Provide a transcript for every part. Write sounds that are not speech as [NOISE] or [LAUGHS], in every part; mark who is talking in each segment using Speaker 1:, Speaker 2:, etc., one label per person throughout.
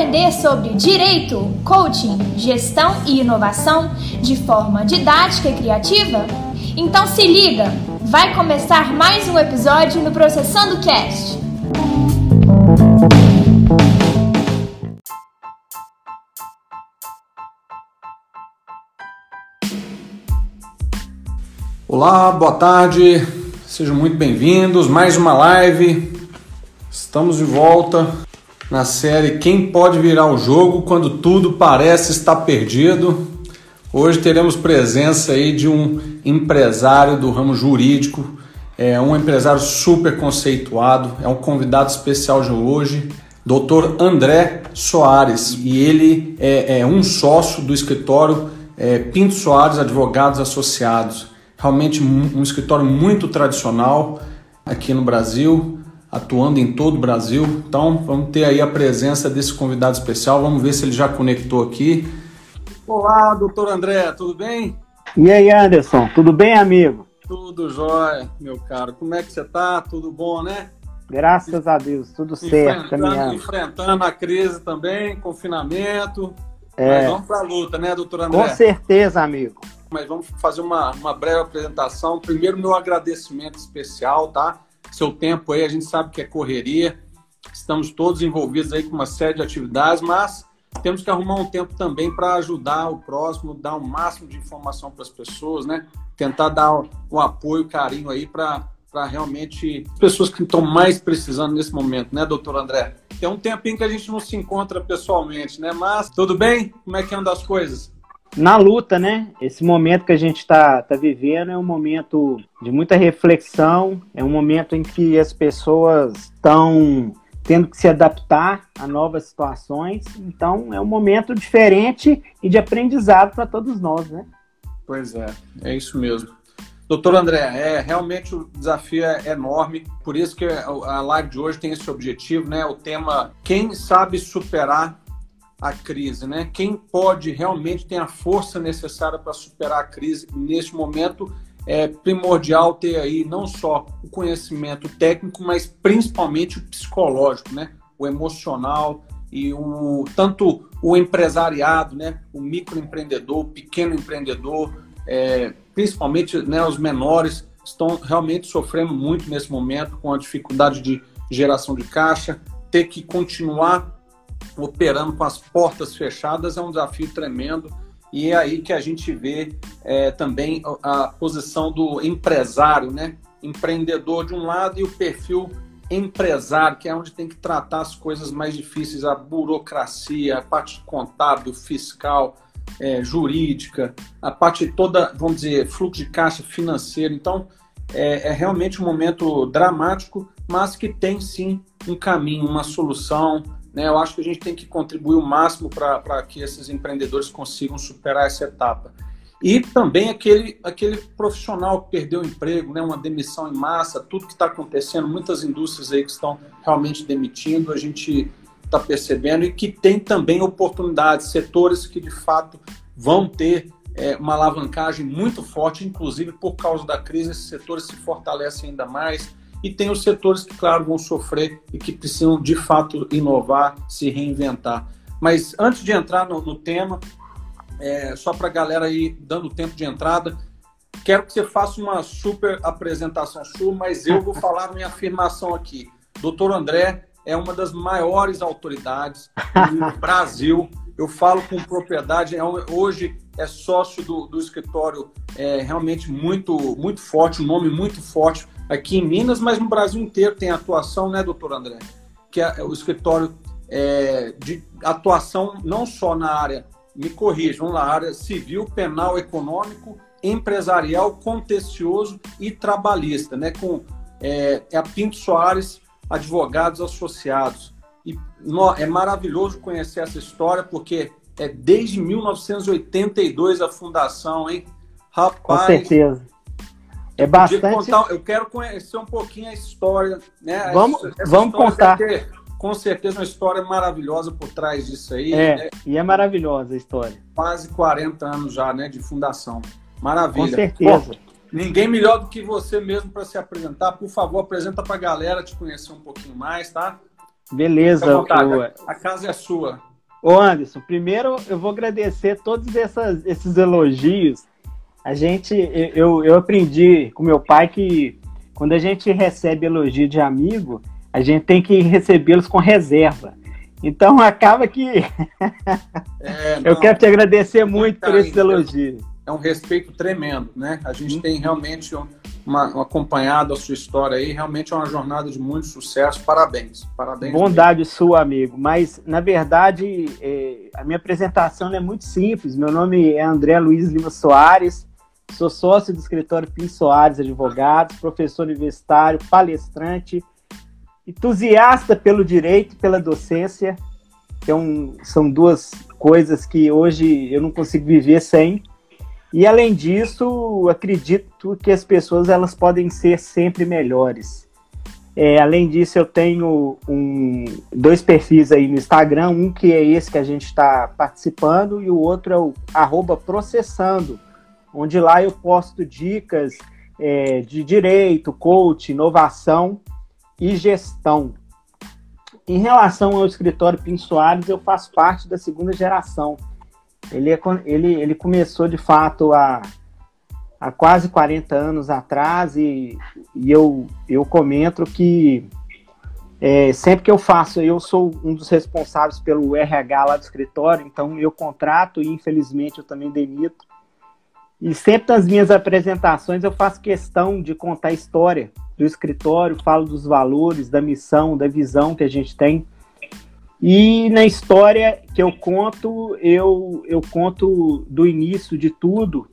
Speaker 1: aprender sobre direito, coaching, gestão e inovação de forma didática e criativa? Então se liga, vai começar mais um episódio no Processando Cast.
Speaker 2: Olá, boa tarde, sejam muito bem-vindos. Mais uma live. Estamos de volta na série Quem Pode Virar o Jogo Quando Tudo Parece Estar Perdido. Hoje teremos presença aí de um empresário do ramo jurídico, é um empresário super conceituado, é um convidado especial de hoje, Dr. André Soares, e ele é, é um sócio do escritório é, Pinto Soares Advogados Associados. Realmente um, um escritório muito tradicional aqui no Brasil, atuando em todo o Brasil. Então, vamos ter aí a presença desse convidado especial. Vamos ver se ele já conectou aqui. Olá, doutor André, tudo bem?
Speaker 3: E aí, Anderson, tudo bem, amigo?
Speaker 2: Tudo jóia, meu caro. Como é que você tá? Tudo bom, né?
Speaker 3: Graças a Deus, tudo certo,
Speaker 2: caminhando. Enfrentando a crise também, confinamento. É. Mas vamos para a luta, né, doutor André?
Speaker 3: Com certeza, amigo.
Speaker 2: Mas vamos fazer uma, uma breve apresentação. Primeiro, meu agradecimento especial, tá? Seu tempo aí, a gente sabe que é correria, estamos todos envolvidos aí com uma série de atividades, mas temos que arrumar um tempo também para ajudar o próximo, dar o máximo de informação para as pessoas, né? Tentar dar o, apoio, o carinho aí para para realmente pessoas que estão mais precisando nesse momento, né, doutor André? Tem um tempinho que a gente não se encontra pessoalmente, né? Mas tudo bem? Como é que andam as coisas?
Speaker 3: Na luta, né? Esse momento que a gente está tá vivendo é um momento de muita reflexão, é um momento em que as pessoas estão tendo que se adaptar a novas situações. Então, é um momento diferente e de aprendizado para todos nós, né?
Speaker 2: Pois é, é isso mesmo. Doutor André, é, realmente o desafio é enorme, por isso que a live de hoje tem esse objetivo, né? O tema Quem sabe superar a crise, né? Quem pode realmente tem a força necessária para superar a crise neste momento é primordial ter aí não só o conhecimento técnico, mas principalmente o psicológico, né? O emocional e o tanto o empresariado, né? O microempreendedor, o pequeno empreendedor, é, principalmente né, os menores estão realmente sofrendo muito nesse momento com a dificuldade de geração de caixa, ter que continuar operando com as portas fechadas é um desafio tremendo. E é aí que a gente vê é, também a posição do empresário, né? Empreendedor de um lado e o perfil empresário, que é onde tem que tratar as coisas mais difíceis, a burocracia, a parte contábil, fiscal, é, jurídica, a parte toda, vamos dizer, fluxo de caixa financeiro. Então, é, é realmente um momento dramático, mas que tem sim um caminho, uma solução, né? Eu acho que a gente tem que contribuir o máximo para que esses empreendedores consigam superar essa etapa. E também aquele, aquele profissional que perdeu o emprego, né? uma demissão em massa, tudo que está acontecendo, muitas indústrias aí que estão realmente demitindo, a gente está percebendo, e que tem também oportunidades, setores que de fato vão ter é, uma alavancagem muito forte, inclusive por causa da crise, esses setores se fortalecem ainda mais e tem os setores que, claro, vão sofrer e que precisam de fato inovar, se reinventar. Mas antes de entrar no, no tema, é, só para a galera aí dando tempo de entrada, quero que você faça uma super apresentação sua, mas eu vou falar minha afirmação aqui. Doutor André é uma das maiores autoridades do [LAUGHS] Brasil. Eu falo com propriedade, é hoje é sócio do, do escritório é, realmente muito, muito forte, um nome muito forte aqui em Minas, mas no Brasil inteiro tem atuação, né, doutor André? Que é o escritório é, de atuação não só na área, me corrijam, na área civil, penal, econômico, empresarial, contencioso e trabalhista, né? Com é, é a Pinto Soares Advogados Associados. E no, é maravilhoso conhecer essa história, porque é desde 1982 a fundação, hein?
Speaker 3: Rapaz, Com certeza. É bastante.
Speaker 2: Contar, eu quero conhecer um pouquinho a história, né?
Speaker 3: Vamos, essa, vamos contar. Ter,
Speaker 2: com certeza uma história maravilhosa por trás disso aí.
Speaker 3: É, né? e é maravilhosa a história.
Speaker 2: Quase 40 anos já, né, de fundação. Maravilha.
Speaker 3: Com certeza.
Speaker 2: ninguém melhor do que você mesmo para se apresentar. Por favor, apresenta para a galera te conhecer um pouquinho mais, tá?
Speaker 3: Beleza.
Speaker 2: A casa é sua.
Speaker 3: Ô Anderson, primeiro eu vou agradecer todos essas, esses elogios. A gente, eu, eu aprendi com meu pai que quando a gente recebe elogio de amigo, a gente tem que recebê-los com reserva. Então [LAUGHS] acaba que é, eu quero te agradecer muito por esse elogio.
Speaker 2: É um respeito tremendo, né? A gente tem realmente uma, um acompanhado a sua história aí, realmente é uma jornada de muito sucesso. Parabéns, parabéns.
Speaker 3: Bondade sua, amigo. Mas na verdade é, a minha apresentação é muito simples. Meu nome é André Luiz Lima Soares. Sou sócio do escritório Pim Soares Advogados, professor universitário, palestrante, entusiasta pelo direito e pela docência, que é um, são duas coisas que hoje eu não consigo viver sem. E além disso, acredito que as pessoas elas podem ser sempre melhores. É, além disso, eu tenho um, dois perfis aí no Instagram, um que é esse que a gente está participando e o outro é o processando, onde lá eu posto dicas é, de direito, coach, inovação e gestão. Em relação ao escritório Pim Soares, eu faço parte da segunda geração. Ele, é, ele, ele começou de fato há, há quase 40 anos atrás e, e eu, eu comento que é, sempre que eu faço, eu sou um dos responsáveis pelo RH lá do escritório, então eu contrato e infelizmente eu também demito. E sempre nas minhas apresentações eu faço questão de contar a história do escritório, falo dos valores, da missão, da visão que a gente tem. E na história que eu conto, eu, eu conto do início de tudo,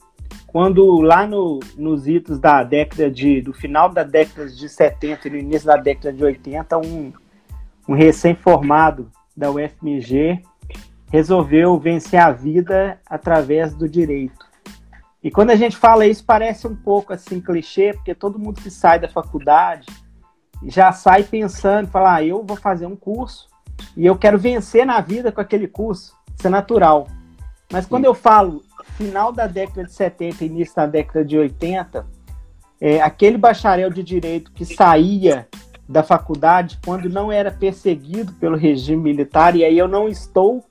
Speaker 3: quando lá no, nos idos da década de, do final da década de 70 e no início da década de 80, um, um recém-formado da UFMG resolveu vencer a vida através do direito. E quando a gente fala isso, parece um pouco assim clichê, porque todo mundo que sai da faculdade já sai pensando, fala, ah, eu vou fazer um curso e eu quero vencer na vida com aquele curso. Isso é natural. Mas quando eu falo final da década de 70 início da década de 80, é, aquele bacharel de direito que saía da faculdade quando não era perseguido pelo regime militar, e aí eu não estou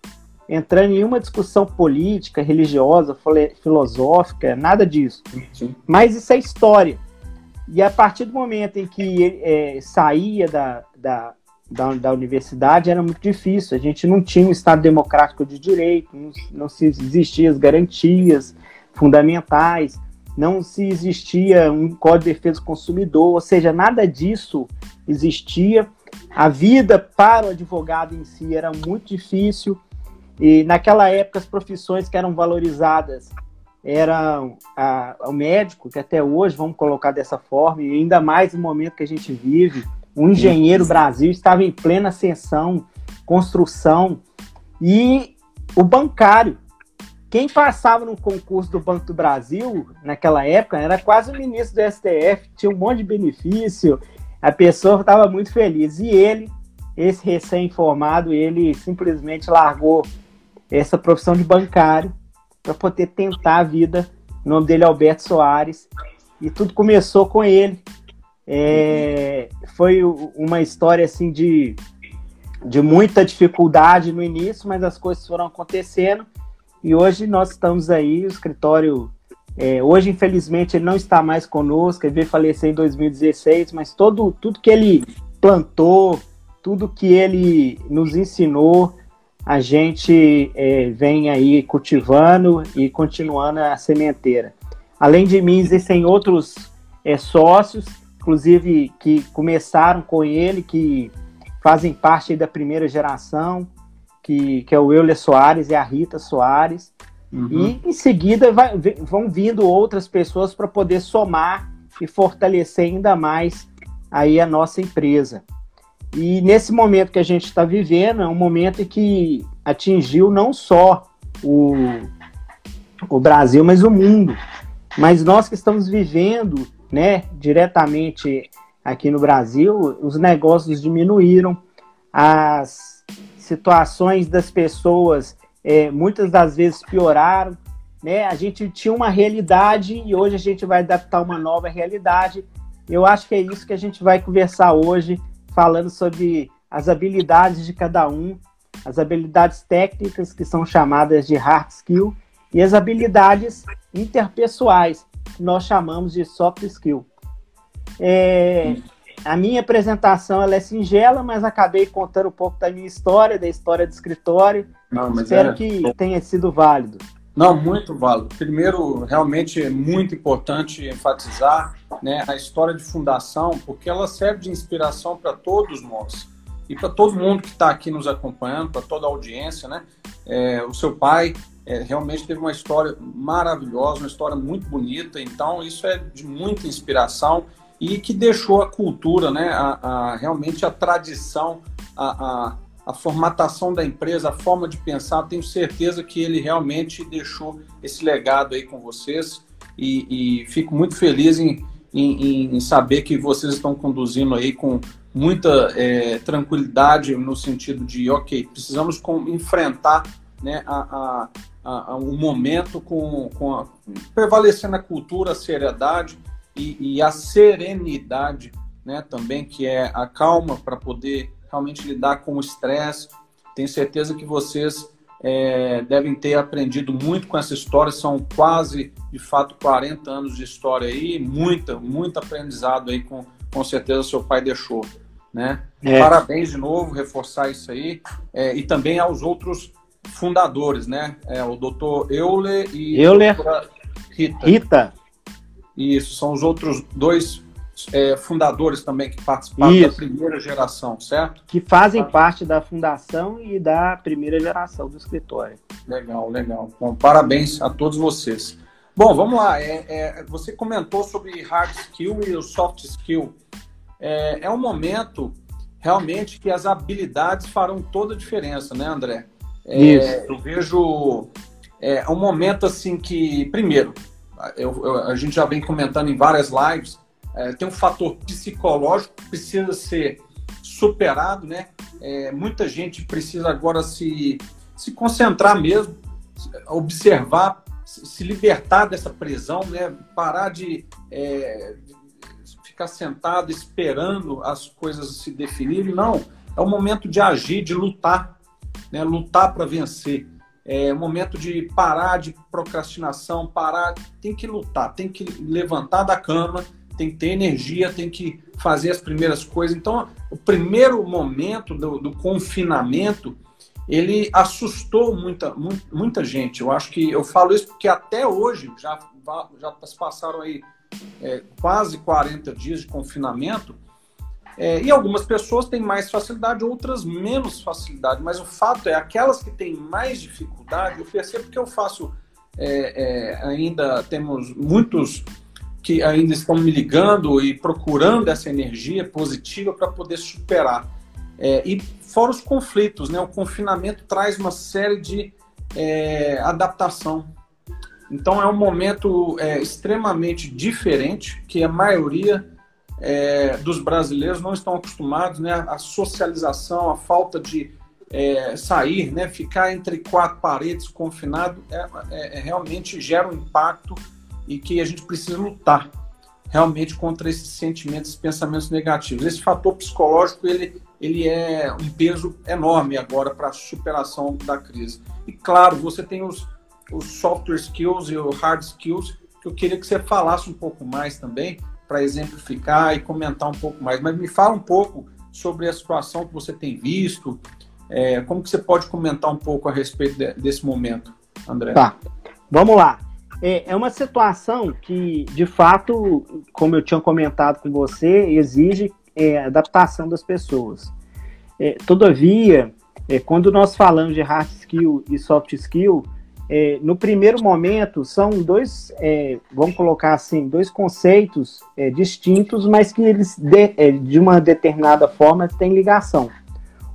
Speaker 3: entrando em nenhuma discussão política, religiosa, filosófica, nada disso. Sim. Mas isso é história. E a partir do momento em que ele é, saía da, da, da, da, universidade, era muito difícil. A gente não tinha um Estado democrático de direito, não, não se existiam as garantias fundamentais, não se existia um Código de Defesa do Consumidor, ou seja, nada disso existia. A vida para o advogado em si era muito difícil. E naquela época, as profissões que eram valorizadas eram a, o médico, que até hoje, vamos colocar dessa forma, e ainda mais no momento que a gente vive, o engenheiro Brasil estava em plena ascensão, construção, e o bancário. Quem passava no concurso do Banco do Brasil, naquela época, era quase o ministro do STF, tinha um monte de benefício, a pessoa estava muito feliz. E ele, esse recém-formado, ele simplesmente largou essa profissão de bancário para poder tentar a vida. O nome dele é Alberto Soares e tudo começou com ele. É, foi uma história assim de, de muita dificuldade no início, mas as coisas foram acontecendo e hoje nós estamos aí, o escritório. É, hoje, infelizmente, ele não está mais conosco, ele veio falecer em 2016, mas todo, tudo que ele plantou, tudo que ele nos ensinou, a gente é, vem aí cultivando e continuando a sementeira. Além de mim, existem outros é, sócios, inclusive que começaram com ele, que fazem parte da primeira geração, que, que é o Euler Soares e a Rita Soares. Uhum. E em seguida vai, vão vindo outras pessoas para poder somar e fortalecer ainda mais aí a nossa empresa. E nesse momento que a gente está vivendo, é um momento que atingiu não só o, o Brasil, mas o mundo. Mas nós que estamos vivendo né, diretamente aqui no Brasil, os negócios diminuíram, as situações das pessoas é, muitas das vezes pioraram. Né? A gente tinha uma realidade e hoje a gente vai adaptar uma nova realidade. Eu acho que é isso que a gente vai conversar hoje falando sobre as habilidades de cada um, as habilidades técnicas, que são chamadas de hard skill, e as habilidades interpessoais, que nós chamamos de soft skill. É, a minha apresentação ela é singela, mas acabei contando um pouco da minha história, da história do escritório. Não, Espero é... que tenha sido válido.
Speaker 2: Não, muito válido. Primeiro, realmente é muito importante enfatizar né, a história de fundação, porque ela serve de inspiração para todos nós e para todo mundo que está aqui nos acompanhando, para toda a audiência. Né? É, o seu pai é, realmente teve uma história maravilhosa, uma história muito bonita, então isso é de muita inspiração e que deixou a cultura, né, a, a realmente a tradição, a, a, a, formatação da empresa, a forma de pensar. Tenho certeza que ele realmente deixou esse legado aí com vocês e, e fico muito feliz em, em, em, saber que vocês estão conduzindo aí com muita é, tranquilidade no sentido de, ok, precisamos com, enfrentar né, a, a, a, um momento com, com a, prevalecendo a cultura, a seriedade e, e a serenidade, né, também, que é a calma para poder realmente lidar com o estresse. Tenho certeza que vocês é, devem ter aprendido muito com essa história. São quase, de fato, 40 anos de história aí, muita, muito aprendizado aí com, com certeza seu pai deixou. Né? É. Parabéns de novo, reforçar isso aí. É, e também aos outros fundadores, né? É, o doutor Euler e
Speaker 3: Euler Rita. Rita.
Speaker 2: Isso, são os outros dois é, fundadores também que participaram Isso. da primeira geração, certo?
Speaker 3: Que fazem tá. parte da fundação e da primeira geração do escritório.
Speaker 2: Legal, legal. Bom, parabéns a todos vocês. Bom, vamos lá. É, é, você comentou sobre hard skill e o soft skill. É, é um momento realmente que as habilidades farão toda a diferença, né, André? É, Isso. Eu vejo é um momento assim que, primeiro, eu, eu, a gente já vem comentando em várias lives, é, tem um fator psicológico que precisa ser superado, né? É, muita gente precisa agora se, se concentrar mesmo, observar, se libertar dessa prisão, né? Parar de, é, ficar sentado esperando as coisas se definirem. Não, é o momento de agir, de lutar, né? Lutar para vencer. É o momento de parar de procrastinação, parar, tem que lutar, tem que levantar da cama, tem que ter energia, tem que fazer as primeiras coisas. Então, o primeiro momento do, do confinamento, ele assustou muita, muita gente. Eu acho que eu falo isso porque até hoje, já, já passaram aí é, quase 40 dias de confinamento, é, e algumas pessoas têm mais facilidade, outras menos facilidade. Mas o fato é, aquelas que têm mais dificuldade, eu percebo que eu faço é, é, ainda temos muitos que ainda estão me ligando e procurando essa energia positiva para poder superar. É, e fora os conflitos, né? O confinamento traz uma série de é, adaptação. Então é um momento é, extremamente diferente que a maioria é, dos brasileiros não estão acostumados, né? A socialização, a falta de é, sair, né? Ficar entre quatro paredes confinado é, é, realmente gera um impacto e que a gente precisa lutar realmente contra esses sentimentos, esses pensamentos negativos. Esse fator psicológico ele, ele é um peso enorme agora para a superação da crise. E claro, você tem os, os software skills e os hard skills que eu queria que você falasse um pouco mais também para exemplificar e comentar um pouco mais. Mas me fala um pouco sobre a situação que você tem visto, é, como que você pode comentar um pouco a respeito de, desse momento, André?
Speaker 3: Tá, vamos lá. É, é uma situação que, de fato, como eu tinha comentado com você, exige é, adaptação das pessoas. É, todavia, é, quando nós falamos de hard skill e soft skill, é, no primeiro momento, são dois, é, vamos colocar assim, dois conceitos é, distintos, mas que eles, de, é, de, uma determinada forma, têm ligação.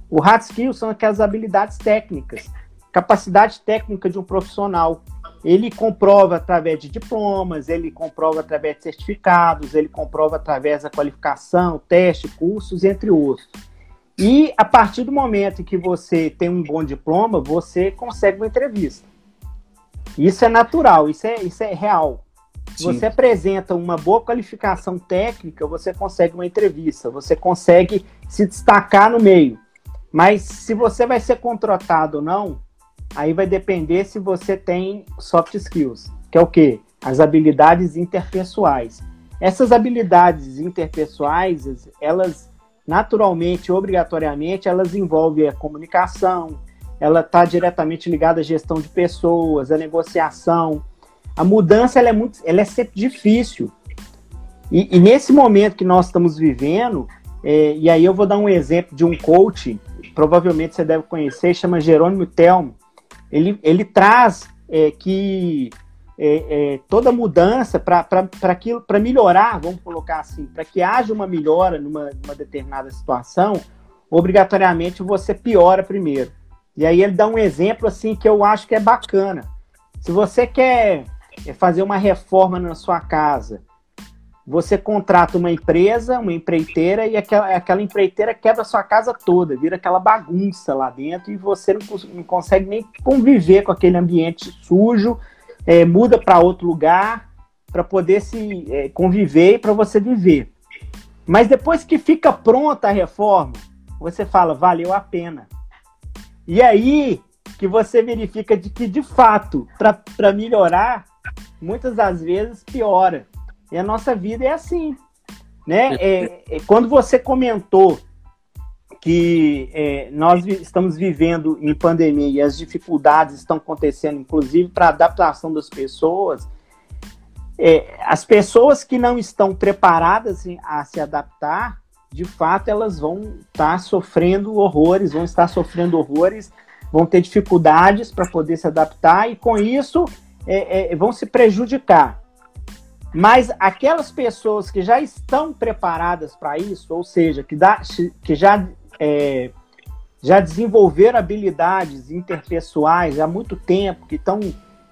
Speaker 3: O hard skill são aquelas habilidades técnicas, capacidade técnica de um profissional. Ele comprova através de diplomas, ele comprova através de certificados, ele comprova através da qualificação, teste, cursos, entre outros. E a partir do momento em que você tem um bom diploma, você consegue uma entrevista. Isso é natural, isso é, isso é real. Se você apresenta uma boa qualificação técnica, você consegue uma entrevista, você consegue se destacar no meio. Mas se você vai ser contratado ou não, aí vai depender se você tem soft skills, que é o quê? As habilidades interpessoais. Essas habilidades interpessoais, elas naturalmente, obrigatoriamente, elas envolvem a comunicação, ela está diretamente ligada à gestão de pessoas, à negociação. A mudança ela é muito, ela é sempre difícil. E, e nesse momento que nós estamos vivendo, é, e aí eu vou dar um exemplo de um coach, provavelmente você deve conhecer, chama Jerônimo Telmo. Ele, ele traz é, que é, é, toda mudança para melhorar, vamos colocar assim, para que haja uma melhora numa, numa, determinada situação, obrigatoriamente você piora primeiro. E aí ele dá um exemplo assim que eu acho que é bacana. Se você quer fazer uma reforma na sua casa, você contrata uma empresa, uma empreiteira, e aquela, aquela empreiteira quebra sua casa toda, vira aquela bagunça lá dentro, e você não, não consegue nem conviver com aquele ambiente sujo, é, muda para outro lugar para poder se é, conviver e para você viver. Mas depois que fica pronta a reforma, você fala, valeu a pena. E aí que você verifica de que, de fato, para melhorar, muitas das vezes piora. E a nossa vida é assim. Né? É, é, quando você comentou que é, nós estamos vivendo em pandemia e as dificuldades estão acontecendo, inclusive para a adaptação das pessoas, é, as pessoas que não estão preparadas a se adaptar, de fato, elas vão estar tá sofrendo horrores, vão estar sofrendo horrores, vão ter dificuldades para poder se adaptar e, com isso, é, é, vão se prejudicar. Mas aquelas pessoas que já estão preparadas para isso, ou seja, que, dá, que já é, já desenvolveram habilidades interpessoais há muito tempo, que estão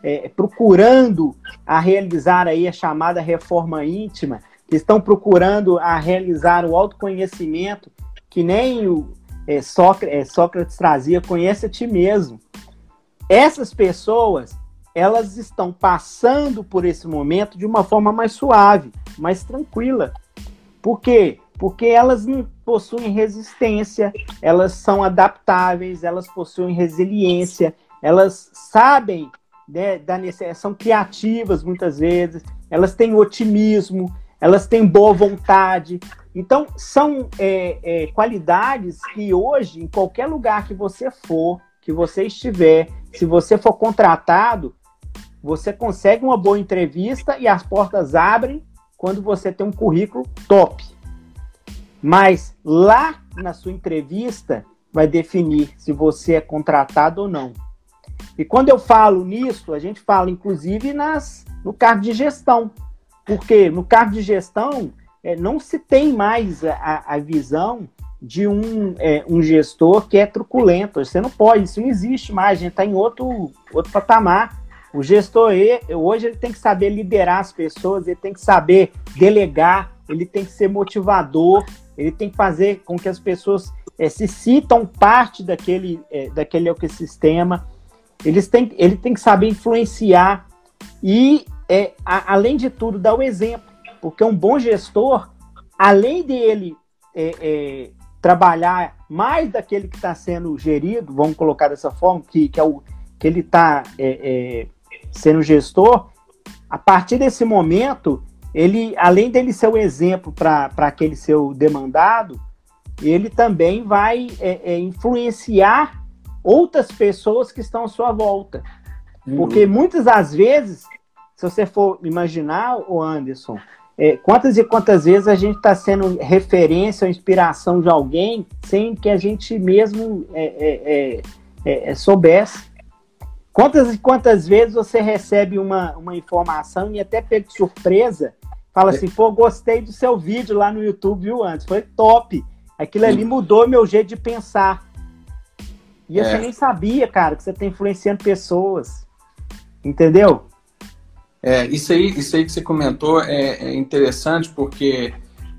Speaker 3: é, procurando a realizar aí a chamada reforma íntima, que estão procurando a realizar o autoconhecimento, que nem o é, Sócrates, é, Sócrates trazia, conhece a ti mesmo. Essas pessoas, elas estão passando por esse momento de uma forma mais suave, mais tranquila. Por quê? Porque elas não possuem resistência, elas são adaptáveis, elas possuem resiliência, elas sabem né, da necessidade, são criativas muitas vezes, elas têm otimismo, elas têm boa vontade. Então, são é, é, qualidades que hoje, em qualquer lugar que você for, que você estiver, se você for contratado, você consegue uma boa entrevista e as portas abrem quando você tem um currículo top. Mas lá na sua entrevista vai definir se você é contratado ou não. E quando eu falo nisso, a gente fala inclusive nas, no cargo de gestão. Porque no cargo de gestão é, não se tem mais a, a visão de um, é, um gestor que é truculento. Você não pode, isso não existe mais, a gente está em outro, outro patamar. O gestor hoje ele tem que saber liderar as pessoas, ele tem que saber delegar, ele tem que ser motivador, ele tem que fazer com que as pessoas é, se sintam parte daquele, é, daquele ecossistema. Eles têm, ele tem que saber influenciar e, é, a, além de tudo, dar o exemplo. Porque um bom gestor, além dele é, é, trabalhar mais daquele que está sendo gerido, vamos colocar dessa forma, que, que, é o, que ele está é, sendo gestor, a partir desse momento, ele, além dele ser o exemplo para aquele seu demandado, ele também vai é, é, influenciar outras pessoas que estão à sua volta. Uhum. Porque muitas das vezes, se você for imaginar, o Anderson, é, quantas e quantas vezes a gente está sendo referência ou inspiração de alguém sem que a gente mesmo é, é, é, soubesse. Quantas e quantas vezes você recebe uma, uma informação e até pega de surpresa Fala assim, pô, gostei do seu vídeo lá no YouTube, viu, antes? Foi top. Aquilo ali mudou meu jeito de pensar. E é. você nem sabia, cara, que você está influenciando pessoas. Entendeu?
Speaker 2: É, isso aí, isso aí que você comentou é, é interessante porque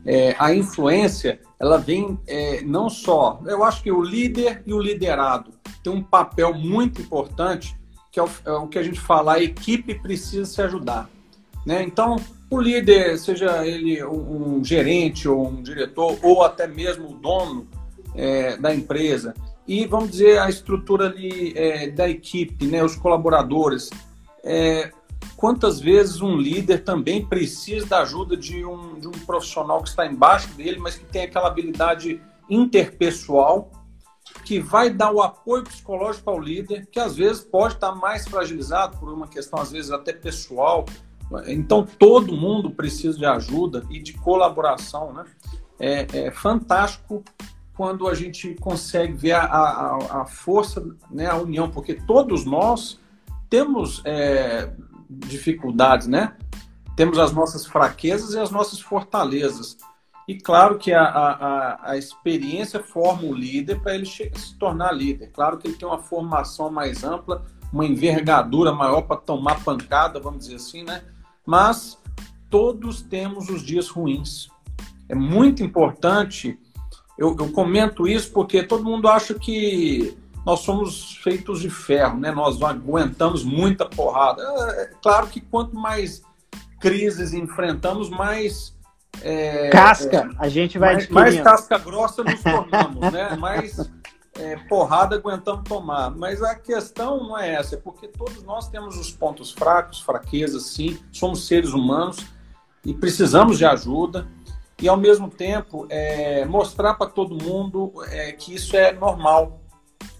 Speaker 2: é, a influência ela vem é, não só. Eu acho que o líder e o liderado tem um papel muito importante que é o, é o que a gente fala, a equipe precisa se ajudar. Né? Então, o líder, seja ele um, um gerente ou um diretor, ou até mesmo o dono é, da empresa, e, vamos dizer, a estrutura ali é, da equipe, né, os colaboradores. É, quantas vezes um líder também precisa da ajuda de um, de um profissional que está embaixo dele, mas que tem aquela habilidade interpessoal, que vai dar o apoio psicológico ao líder, que às vezes pode estar mais fragilizado por uma questão, às vezes, até pessoal. Então, todo mundo precisa de ajuda e de colaboração. Né? É, é fantástico quando a gente consegue ver a, a, a força, né, a união, porque todos nós temos é, dificuldades, né? Temos as nossas fraquezas e as nossas fortalezas. E claro que a, a, a experiência forma o líder para ele se tornar líder. Claro que ele tem uma formação mais ampla, uma envergadura maior para tomar pancada, vamos dizer assim, né? Mas todos temos os dias ruins. É muito importante, eu, eu comento isso porque todo mundo acha que nós somos feitos de ferro, né? Nós aguentamos muita porrada. É, é claro que quanto mais crises enfrentamos, mais
Speaker 3: é, casca é, a gente vai
Speaker 2: mais, mais, casca grossa nos tornamos, né? [LAUGHS] Mais é, porrada aguentamos tomar. Mas a questão não é essa, é porque todos nós temos os pontos fracos, fraquezas, sim. Somos seres humanos e precisamos de ajuda. E ao mesmo tempo é, mostrar para todo mundo é, que isso é normal,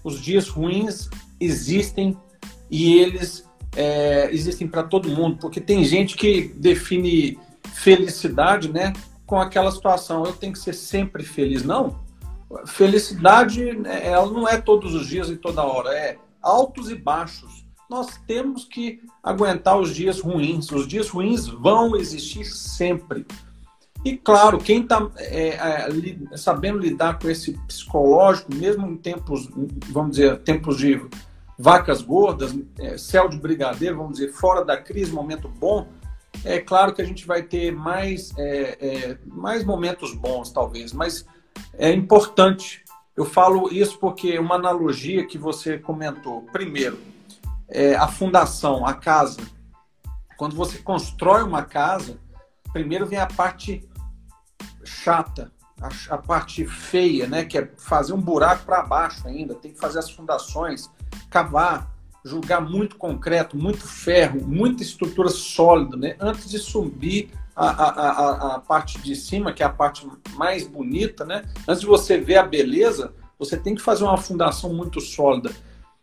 Speaker 2: os dias ruins existem e eles é, existem para todo mundo, porque tem gente que define felicidade, né, com aquela situação. Eu tenho que ser sempre feliz, não. Felicidade, né, ela não é todos os dias e toda hora, é altos e baixos. Nós temos que aguentar os dias ruins. Os dias ruins vão existir sempre. E claro, quem está é, é, sabendo lidar com esse psicológico, mesmo em tempos, vamos dizer, tempos de vacas gordas, é, céu de brigadeiro, vamos dizer, fora da crise, momento bom, é claro que a gente vai ter mais, é, é, mais momentos bons, talvez, mas é importante. Eu falo isso porque uma analogia que você comentou. Primeiro, é, a fundação, a casa. Quando você constrói uma casa, primeiro vem a parte chata, a, a parte feia, né? Que é fazer um buraco para baixo ainda, tem que fazer as fundações, cavar, jogar muito concreto, muito ferro, muita estrutura sólida, né? Antes de subir a, a, a, a, parte de cima, que é a parte mais bonita, né? Antes de você ver a beleza, você tem que fazer uma fundação muito sólida.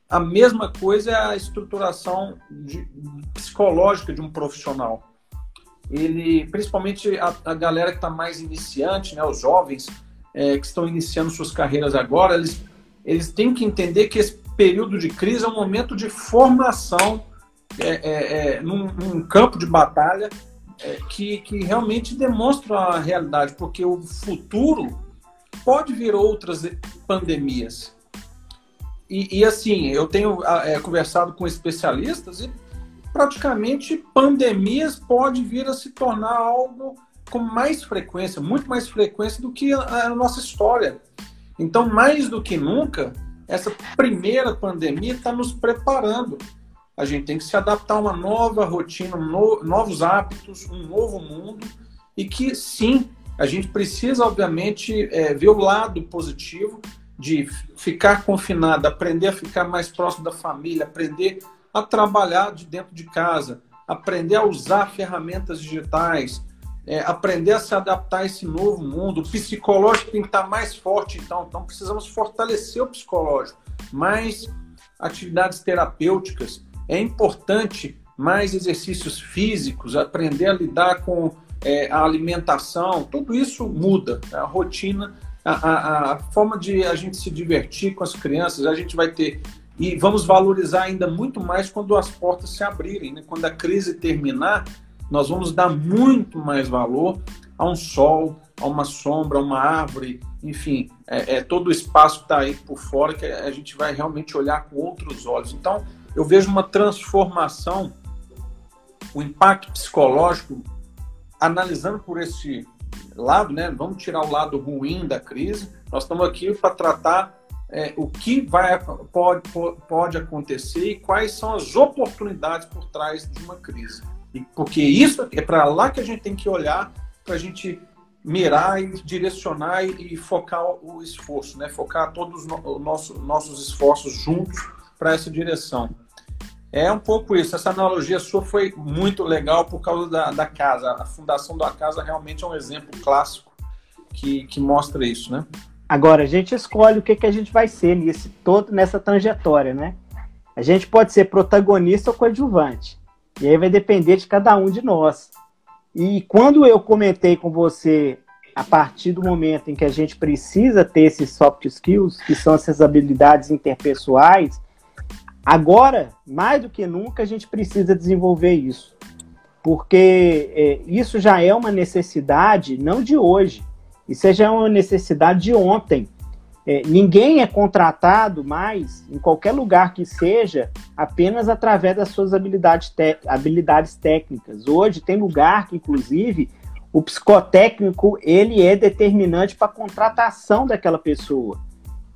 Speaker 2: A mesma coisa é a estruturação de, psicológica de um profissional ele, principalmente a, a galera que está mais iniciante, né, os jovens é, que estão iniciando suas carreiras agora, eles, eles têm que entender que esse período de crise é um momento de formação é, é, é num, num, campo de batalha é, que, que realmente demonstra a realidade, porque o futuro pode vir outras pandemias. E, e assim, eu tenho é, conversado com especialistas e praticamente pandemias pode vir a se tornar algo com mais frequência, muito mais frequência do que a, nossa história. Então, mais do que nunca, essa primeira pandemia está nos preparando. A gente tem que se adaptar a uma nova rotina, no, novos hábitos, um novo mundo, e que sim, a gente precisa, obviamente, é, ver o lado positivo de ficar confinado, aprender a ficar mais próximo da família, aprender a trabalhar de dentro de casa, aprender a usar ferramentas digitais, é, aprender a se adaptar a esse novo mundo. O psicológico tem que estar mais forte, então. Então, precisamos fortalecer o psicológico. Mais atividades terapêuticas. É importante mais exercícios físicos, aprender a lidar com é, a alimentação. Tudo isso muda. A rotina, a, a, a forma de a gente se divertir com as crianças. A gente vai ter e vamos valorizar ainda muito mais quando as portas se abrirem. Né? Quando a crise terminar, nós vamos dar muito mais valor a um sol, a uma sombra, a uma árvore, enfim, é, é todo o espaço que está aí por fora que a gente vai realmente olhar com outros olhos. Então, eu vejo uma transformação, o impacto psicológico, analisando por esse lado, né? Vamos tirar o lado ruim da crise. Nós estamos aqui para tratar é, o que vai, pode, pode acontecer e quais são as oportunidades por trás de uma crise. Porque isso é para lá que a gente tem que olhar para a gente mirar e direcionar e, focar o esforço, né? Focar todos os nosso, nossos esforços juntos para essa direção. É um pouco isso. Essa analogia sua foi muito legal por causa da, da casa. A fundação da casa realmente é um exemplo clássico que, que mostra isso, né?
Speaker 3: Agora, a gente escolhe o que, que a gente vai ser nesse, todo, nessa trajetória, né? A gente pode ser protagonista ou coadjuvante. E aí vai depender de cada um de nós. E quando eu comentei com você a partir do momento em que a gente precisa ter esses soft skills, que são essas habilidades interpessoais, agora, mais do que nunca, a gente precisa desenvolver isso. Porque é, isso já é uma necessidade, não de hoje, isso já é uma necessidade de ontem. É, ninguém é contratado mais, em qualquer lugar que seja, apenas através das suas habilidades, habilidades técnicas. Hoje tem lugar que, inclusive, o psicotécnico ele é determinante para a contratação daquela pessoa.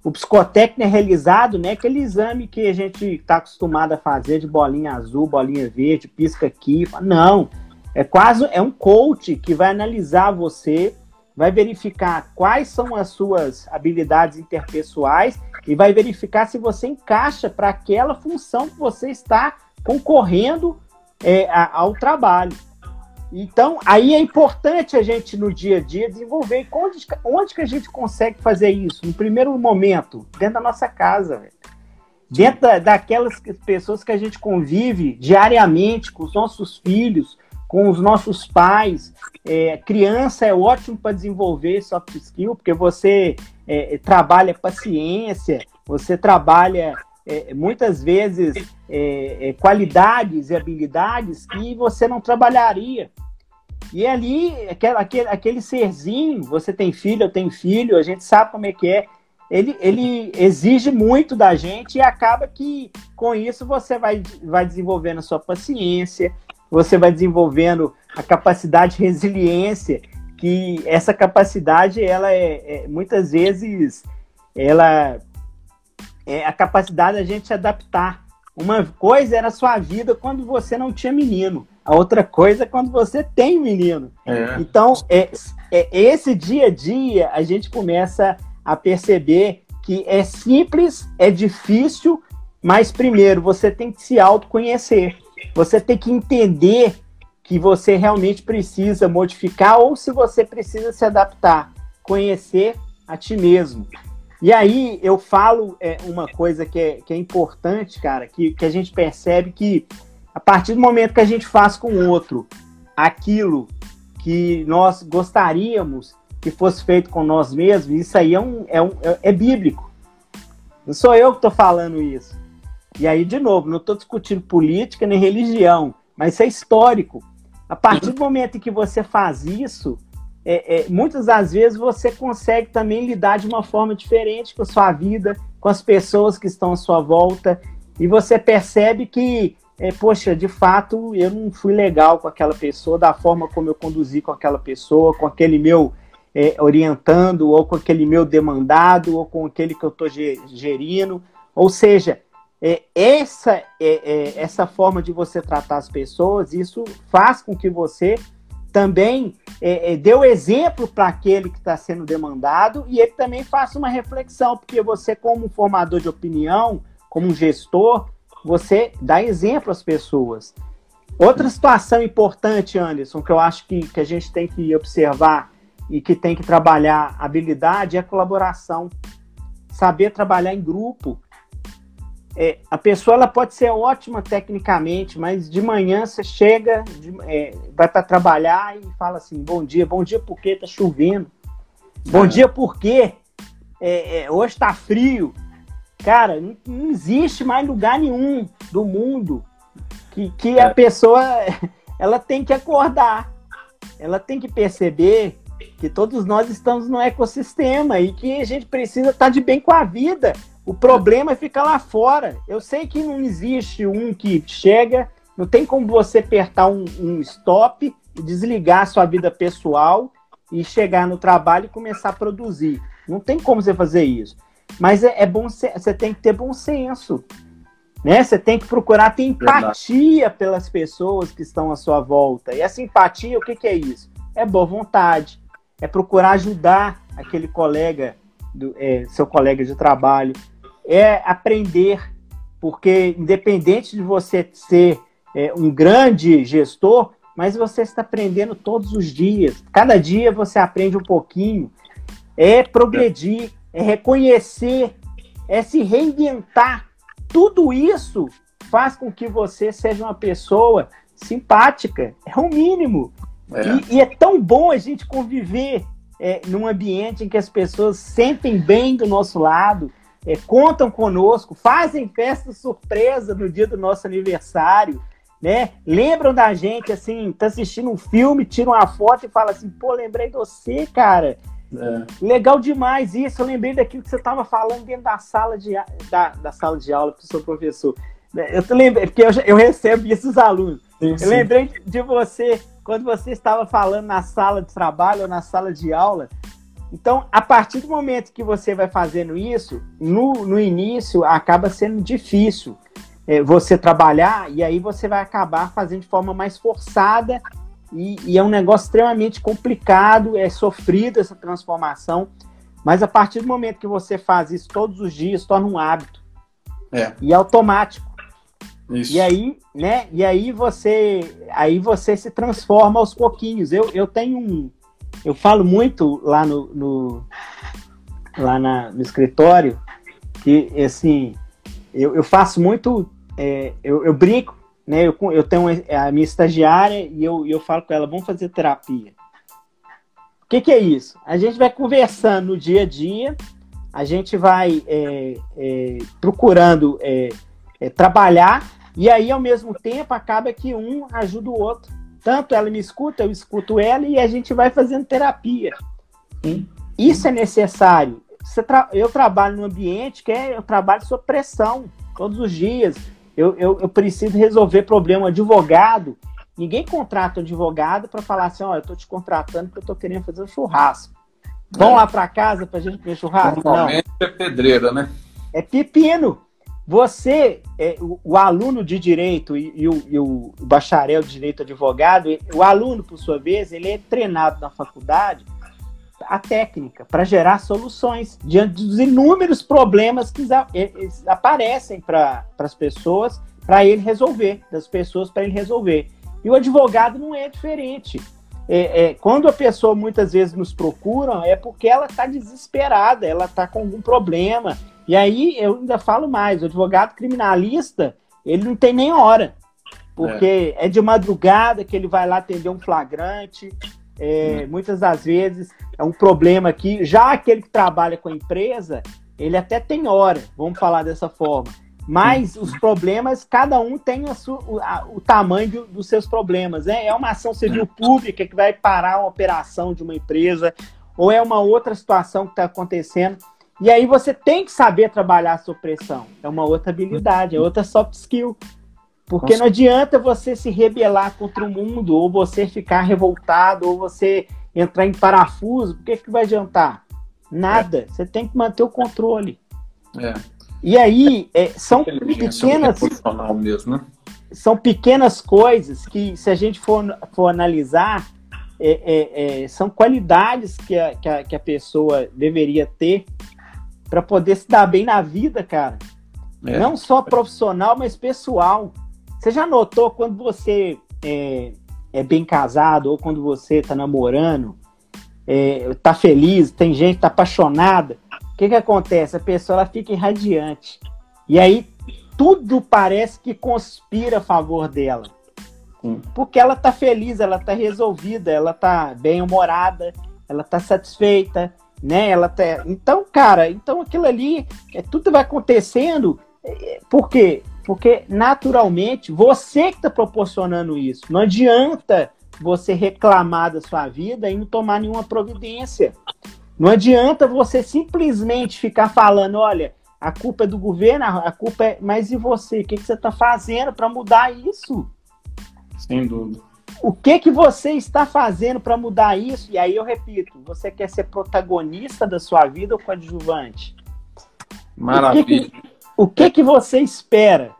Speaker 3: O psicotécnico é realizado, né, aquele exame que a gente está acostumado a fazer de bolinha azul, bolinha verde, pisca aqui. Não, é quase é um coach que vai analisar você vai verificar quais são as suas habilidades interpessoais e vai verificar se você encaixa para aquela função que você está concorrendo é, ao trabalho. Então, aí é importante a gente, no dia a dia, desenvolver. Onde, onde que a gente consegue fazer isso? No primeiro momento, dentro da nossa casa, dentro da, daquelas pessoas que a gente convive diariamente, com os nossos filhos, com os nossos pais. É, criança é ótimo para desenvolver soft skill, porque você é, trabalha paciência, você trabalha é, muitas vezes é, é, qualidades e habilidades que você não trabalharia. E ali, aquele, aquele, aquele serzinho, você tem filho, eu tenho filho, a gente sabe como é que é. Ele, ele exige muito da gente e acaba que com isso você vai, vai desenvolvendo a sua paciência, você vai desenvolvendo a capacidade de resiliência, que essa capacidade, ela é, é muitas vezes, ela é a capacidade da gente se adaptar. Uma coisa era a sua vida quando você não tinha menino, a outra coisa é quando você tem menino. É. Então, é, é, esse dia a dia, a gente começa a perceber que é simples, é difícil, mas primeiro você tem que se autoconhecer. Você tem que entender que você realmente precisa modificar ou se você precisa se adaptar, conhecer a ti mesmo. E aí eu falo é, uma coisa que é, que é importante, cara, que, que a gente percebe que a partir do momento que a gente faz com o outro aquilo que nós gostaríamos que fosse feito com nós mesmos, isso aí é, um, é, um, é, é bíblico. Não sou eu que estou falando isso. E aí, de novo, não estou discutindo política nem religião, mas isso é histórico. A partir do momento em que você faz isso, é, é, muitas das vezes você consegue também lidar de uma forma diferente com a sua vida, com as pessoas que estão à sua volta, e você percebe que, é, poxa, de fato, eu não fui legal com aquela pessoa, da forma como eu conduzi com aquela pessoa, com aquele meu é, orientando, ou com aquele meu demandado, ou com aquele que eu estou gerindo. Ou seja, é, essa, é, é, essa forma de você tratar as pessoas, isso faz com que você também é, é dê o exemplo para aquele que está sendo demandado e ele também faça uma reflexão, porque você, como formador de opinião, como um gestor, você dá exemplo às pessoas. Outra situação importante, Anderson, que eu acho que, que a gente tem que observar e que tem que trabalhar habilidade é a colaboração. Saber trabalhar em grupo, é, a pessoa ela pode ser ótima tecnicamente, mas de manhã você chega, de, é, vai para trabalhar e fala assim: bom dia, bom dia porque tá chovendo, bom é. dia porque é, é, hoje tá frio. Cara, não, não, existe mais lugar nenhum do mundo que, que a pessoa [LAUGHS] ela tem que acordar, ela tem que perceber que todos nós estamos no ecossistema e que a gente precisa estar tá de bem com a vida o problema é ficar lá fora. Eu sei que não existe um que chega, não tem como você apertar um, um stop e desligar a sua vida pessoal e chegar no trabalho e começar a produzir. Não tem como você fazer isso. Mas é, é bom, você tem que ter bom senso. Né? Você tem que procurar ter empatia pelas pessoas que estão à sua volta. E essa empatia, o que, que é isso? É boa vontade, é procurar ajudar aquele colega, do, é, seu colega de trabalho, é aprender, porque independente de você ser é, um grande gestor, mas você está aprendendo todos os dias. Cada dia você aprende um pouquinho. É progredir, é reconhecer, é se reinventar. Tudo isso faz com que você seja uma pessoa simpática. É o mínimo. É. E, e, é tão bom a gente conviver é, num ambiente em que as pessoas sentem bem do nosso lado, é, contam conosco, fazem festa surpresa no dia do nosso aniversário, né? Lembram da gente, assim, tá assistindo um filme, tiram uma foto e fala assim, pô, lembrei de você, cara. É. Legal demais isso, eu lembrei daquilo que você estava falando dentro da sala de, da, da sala de aula para o seu professor. Eu te lembrei, porque eu, eu recebo isso dos alunos. Sim, sim. Eu lembrei de você quando você estava falando na sala de trabalho ou na sala de aula. Então, a partir do momento que você vai fazendo isso, no, no início acaba sendo difícil é, você trabalhar e aí você vai acabar fazendo de forma mais forçada e, e, é um negócio extremamente complicado, é sofrido essa transformação, mas a partir do momento que você faz isso todos os dias, torna um hábito. É. E é automático. Isso. E aí, né? E aí você, aí você se transforma aos pouquinhos. Eu, eu tenho um, eu falo muito lá no, no lá na, no escritório que assim, eu, eu faço muito, é, eu, eu brinco, né? Eu, eu tenho a minha estagiária e eu, eu falo com ela, vamos fazer terapia. O que, que é isso? A gente vai conversando no dia a dia, a gente vai é, é, procurando é, é, trabalhar e aí, ao mesmo tempo, acaba que um ajuda o outro. Tanto ela me escuta, eu escuto ela e a gente vai fazendo terapia. Sim. Isso é necessário. Eu trabalho num ambiente que é, eu trabalho sob pressão todos os dias. Eu, eu, eu preciso resolver problema advogado. Ninguém contrata um advogado para falar assim: olha, eu estou te contratando porque eu estou querendo fazer um churrasco. Vão é. lá para casa para a gente comer churrasco?
Speaker 2: Normalmente Não. é pedreira, né?
Speaker 3: É pepino. Você, é, o, o, aluno de direito e, e, o, e, o, bacharel de direito advogado, o aluno, por sua vez, ele é treinado na faculdade a técnica para gerar soluções diante dos inúmeros problemas que aparecem para as pessoas, para ele resolver, das pessoas para ele resolver. E o advogado não é diferente. É, é, quando a pessoa muitas vezes nos procura, é porque ela está desesperada, ela está com algum problema, e aí eu ainda falo mais, o advogado criminalista, ele não tem nem hora. Porque é, é de madrugada que ele vai lá atender um flagrante. É, muitas das vezes é um problema que, já aquele que trabalha com a empresa, ele até tem hora, vamos falar dessa forma. Mas os problemas, cada um tem sua, a, o tamanho do, dos seus problemas. Né? É uma ação civil pública que vai parar uma operação de uma empresa, ou é uma outra situação que está acontecendo. E aí você tem que saber trabalhar a sua pressão. É uma outra habilidade, é outra soft skill. Porque não adianta você se rebelar contra o mundo, ou você ficar revoltado, ou você entrar em parafuso. O que, que vai adiantar? Nada. É. Você tem que manter o controle. É. E aí, é, são pequenas. Mesmo, né? São pequenas coisas que, se a gente for, for analisar, é, é, é são qualidades que a, que a, que a pessoa deveria ter para poder se dar bem na vida, cara. É. Não só profissional, mas pessoal. Você já notou quando você é, é bem casado ou quando você está namorando, é, tá feliz, tem gente tá apaixonada, o que que acontece? A pessoa ela fica irradiante. E aí tudo parece que conspira a favor dela. Porque ela tá feliz, ela tá resolvida, ela tá bem humorada, ela tá satisfeita, né? Ela tá... Então, cara, então aquilo ali, é, tudo vai acontecendo. É, por quê? Porque naturalmente você que está proporcionando isso. Não adianta você reclamar da sua vida e não tomar nenhuma providência. Não adianta você simplesmente ficar falando, olha, a culpa é do governo, a culpa é. Mas e você? O que, que você está fazendo para mudar isso?
Speaker 2: Sem dúvida
Speaker 3: o que que você está fazendo para mudar isso? E aí eu repito, você quer ser protagonista da sua vida ou coadjuvante?
Speaker 2: Maravilha.
Speaker 3: O que que, o que, que você espera?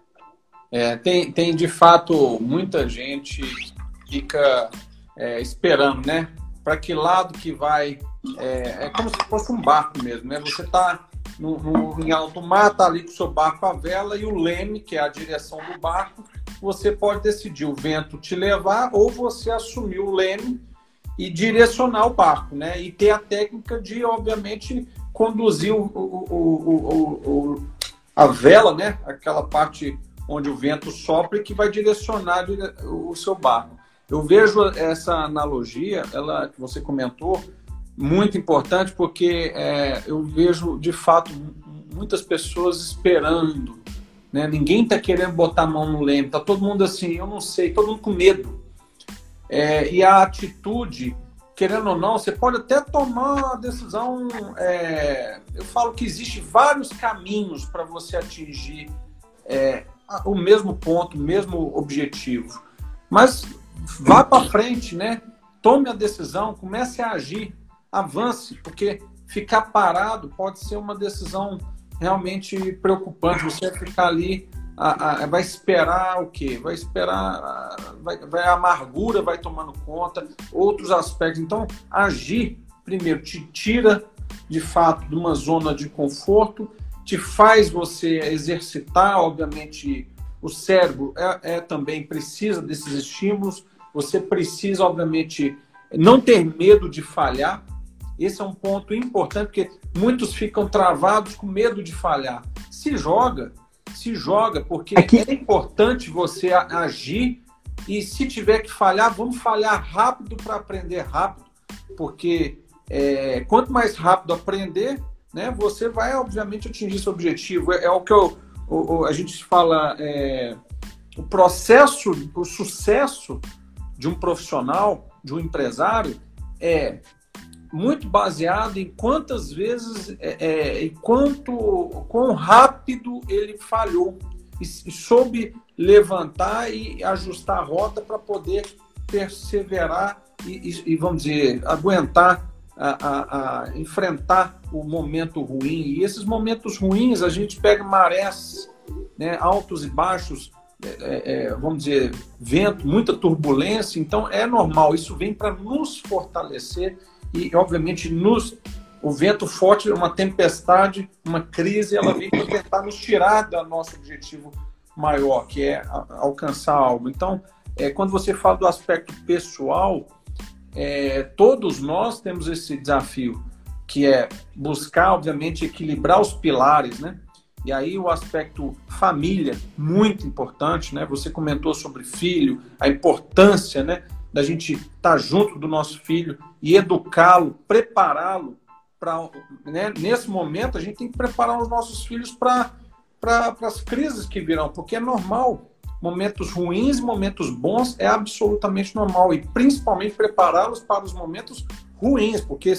Speaker 2: É, tem, tem de fato muita gente que fica é, esperando, né? para que lado que vai. É, é, como se fosse um barco mesmo, né? Você está no, no, em alto mar, está ali com o seu barco à vela e o leme, que é a direção do barco, você pode decidir o vento te levar ou você assumir o leme e direcionar o barco, né? E ter a técnica de, obviamente, conduzir o, o, o, a vela, né? Aquela parte onde o vento sopra e que vai direcionar o seu barco. Eu vejo essa analogia, ela que você comentou, muito importante porque é, eu vejo de fato muitas pessoas esperando, né? Ninguém está querendo botar a mão no leme, tá todo mundo assim, eu não sei, todo mundo com medo. É, e a atitude, querendo ou não, você pode até tomar uma decisão. É, eu falo que existe vários caminhos para você atingir é, o mesmo ponto, o mesmo objetivo. Mas vá para frente, né? Tome a decisão, comece a agir, avance, porque ficar parado pode ser uma decisão realmente preocupante. Você vai ficar ali, a, a, vai esperar o quê? Vai esperar, vai, vai, a amargura vai tomando conta, outros aspectos. Então, agir, primeiro, te tira de fato de uma zona de conforto, te faz você exercitar, obviamente, o cérebro é, é também precisa desses estímulos. Você precisa, obviamente, não ter medo de falhar. Esse é um ponto importante, porque muitos ficam travados com medo de falhar. Se joga, se joga, porque Aqui... é importante você agir e se tiver que falhar, vamos falhar rápido para aprender rápido, porque é, quanto mais rápido aprender, né, você vai obviamente atingir seu objetivo. É, é o que eu, o, a gente fala, é, o processo, o sucesso de um profissional, de um empresário, é muito baseado em quantas vezes é, é, quanto quão rápido ele falhou e, e soube levantar e ajustar a rota para poder perseverar e, e, e, vamos dizer aguentar a, a, a, enfrentar o momento ruim. E esses momentos ruins a gente pega marés né, altos e baixos é, é, é vamos dizer vento muita turbulência. Então é normal. Isso vem para nos fortalecer e, obviamente, nos, o vento forte, uma tempestade, uma crise, ela vem para tentar nos tirar do nosso objetivo maior, que é alcançar algo. Então, é, quando você fala do aspecto pessoal, é, todos nós temos esse desafio, que é buscar, obviamente, equilibrar os pilares, né? E aí o aspecto família, muito importante, né? Você comentou sobre filho, a importância, né? da gente estar tá junto do nosso filho e educá-lo, prepará-lo para. Né? Nesse momento, a gente tem que preparar os nossos filhos para pra, as crises que virão, porque é normal. Momentos ruins, momentos bons é absolutamente normal e principalmente prepará-los para os momentos ruins, porque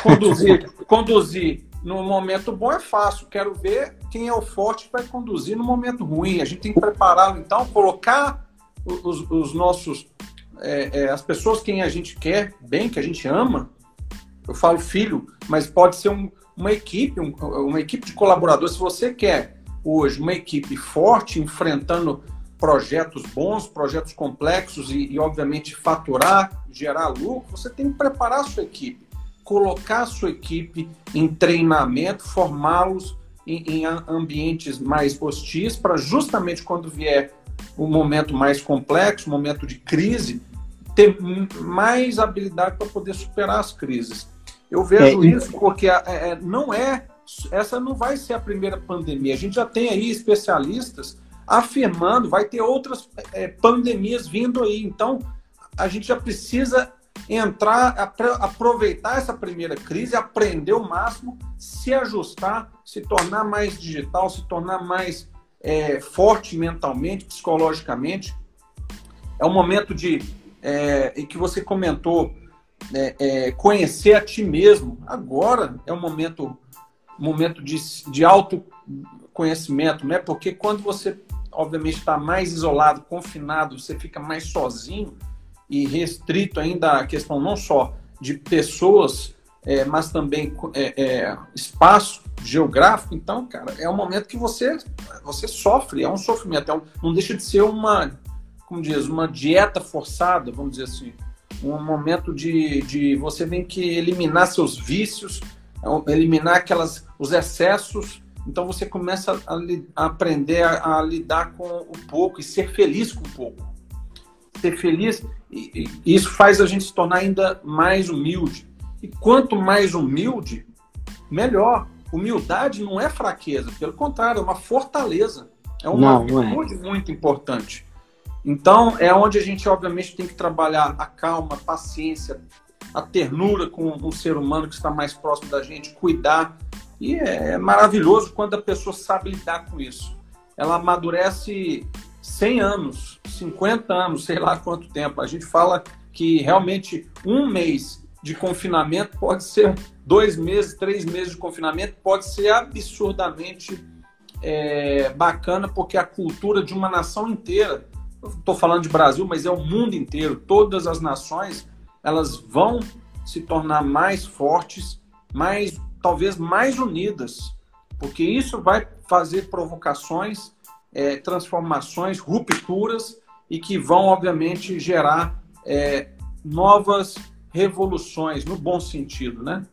Speaker 2: conduzir, [LAUGHS] conduzir no momento bom é fácil. Quero ver quem é o forte que vai conduzir no momento ruim. A gente tem que prepará-lo, então, colocar os, os nossos é, é, as pessoas quem a gente quer bem, que a gente ama, eu falo filho, mas pode ser um, uma equipe, um, uma equipe de colaboradores. Se você quer hoje uma equipe forte, enfrentando projetos bons, projetos complexos e, e obviamente, faturar, gerar lucro, você tem que preparar a sua equipe, colocar a sua equipe em treinamento, formá-los em, em ambientes mais hostis, para justamente quando vier o momento mais complexo, um momento de crise, ter mais habilidade para poder superar as crises. Eu vejo é, isso porque é, é, não é, essa não vai ser a primeira pandemia. A gente já tem aí especialistas afirmando, vai ter outras é, pandemias vindo aí. Então, a gente já precisa entrar, aproveitar essa primeira crise, aprender o máximo, se ajustar, se tornar mais digital, se tornar mais é, forte mentalmente, psicologicamente. É um momento de é, e que você comentou, é, é, conhecer a ti mesmo, agora é um momento, momento de, de autoconhecimento, né? Porque quando você, obviamente, está mais isolado, confinado, você fica mais sozinho e restrito ainda à questão não só de pessoas, é, mas também é, é, espaço geográfico. Então, cara, é um momento que você, você sofre, é um sofrimento, é um, não deixa de ser uma como diz, uma dieta forçada, vamos dizer assim. um momento de, de você tem que eliminar seus vícios, eliminar aquelas, os excessos. Então você começa a, a aprender a, a, lidar com o pouco e ser feliz com o pouco. Ser feliz, e, e isso faz a gente se tornar ainda mais humilde. E quanto mais humilde, melhor. Humildade não é fraqueza, pelo contrário, é uma fortaleza. É uma não, é. virtude é. muito importante. Então, é onde a gente, obviamente, tem que trabalhar a calma, a paciência, a ternura com o ser humano que está mais próximo da gente, cuidar. E é maravilhoso quando a pessoa sabe lidar com isso. Ela amadurece 100 anos, 50 anos, sei lá quanto tempo. A gente fala que realmente um mês de confinamento pode ser dois meses, três meses de confinamento, pode ser absurdamente é, bacana, porque a cultura de uma nação inteira estou falando de Brasil, mas é o mundo inteiro. Todas as nações elas vão se tornar mais fortes, mais talvez mais unidas, porque isso vai fazer provocações, é, transformações, rupturas e que vão obviamente gerar é, novas revoluções no bom sentido, né?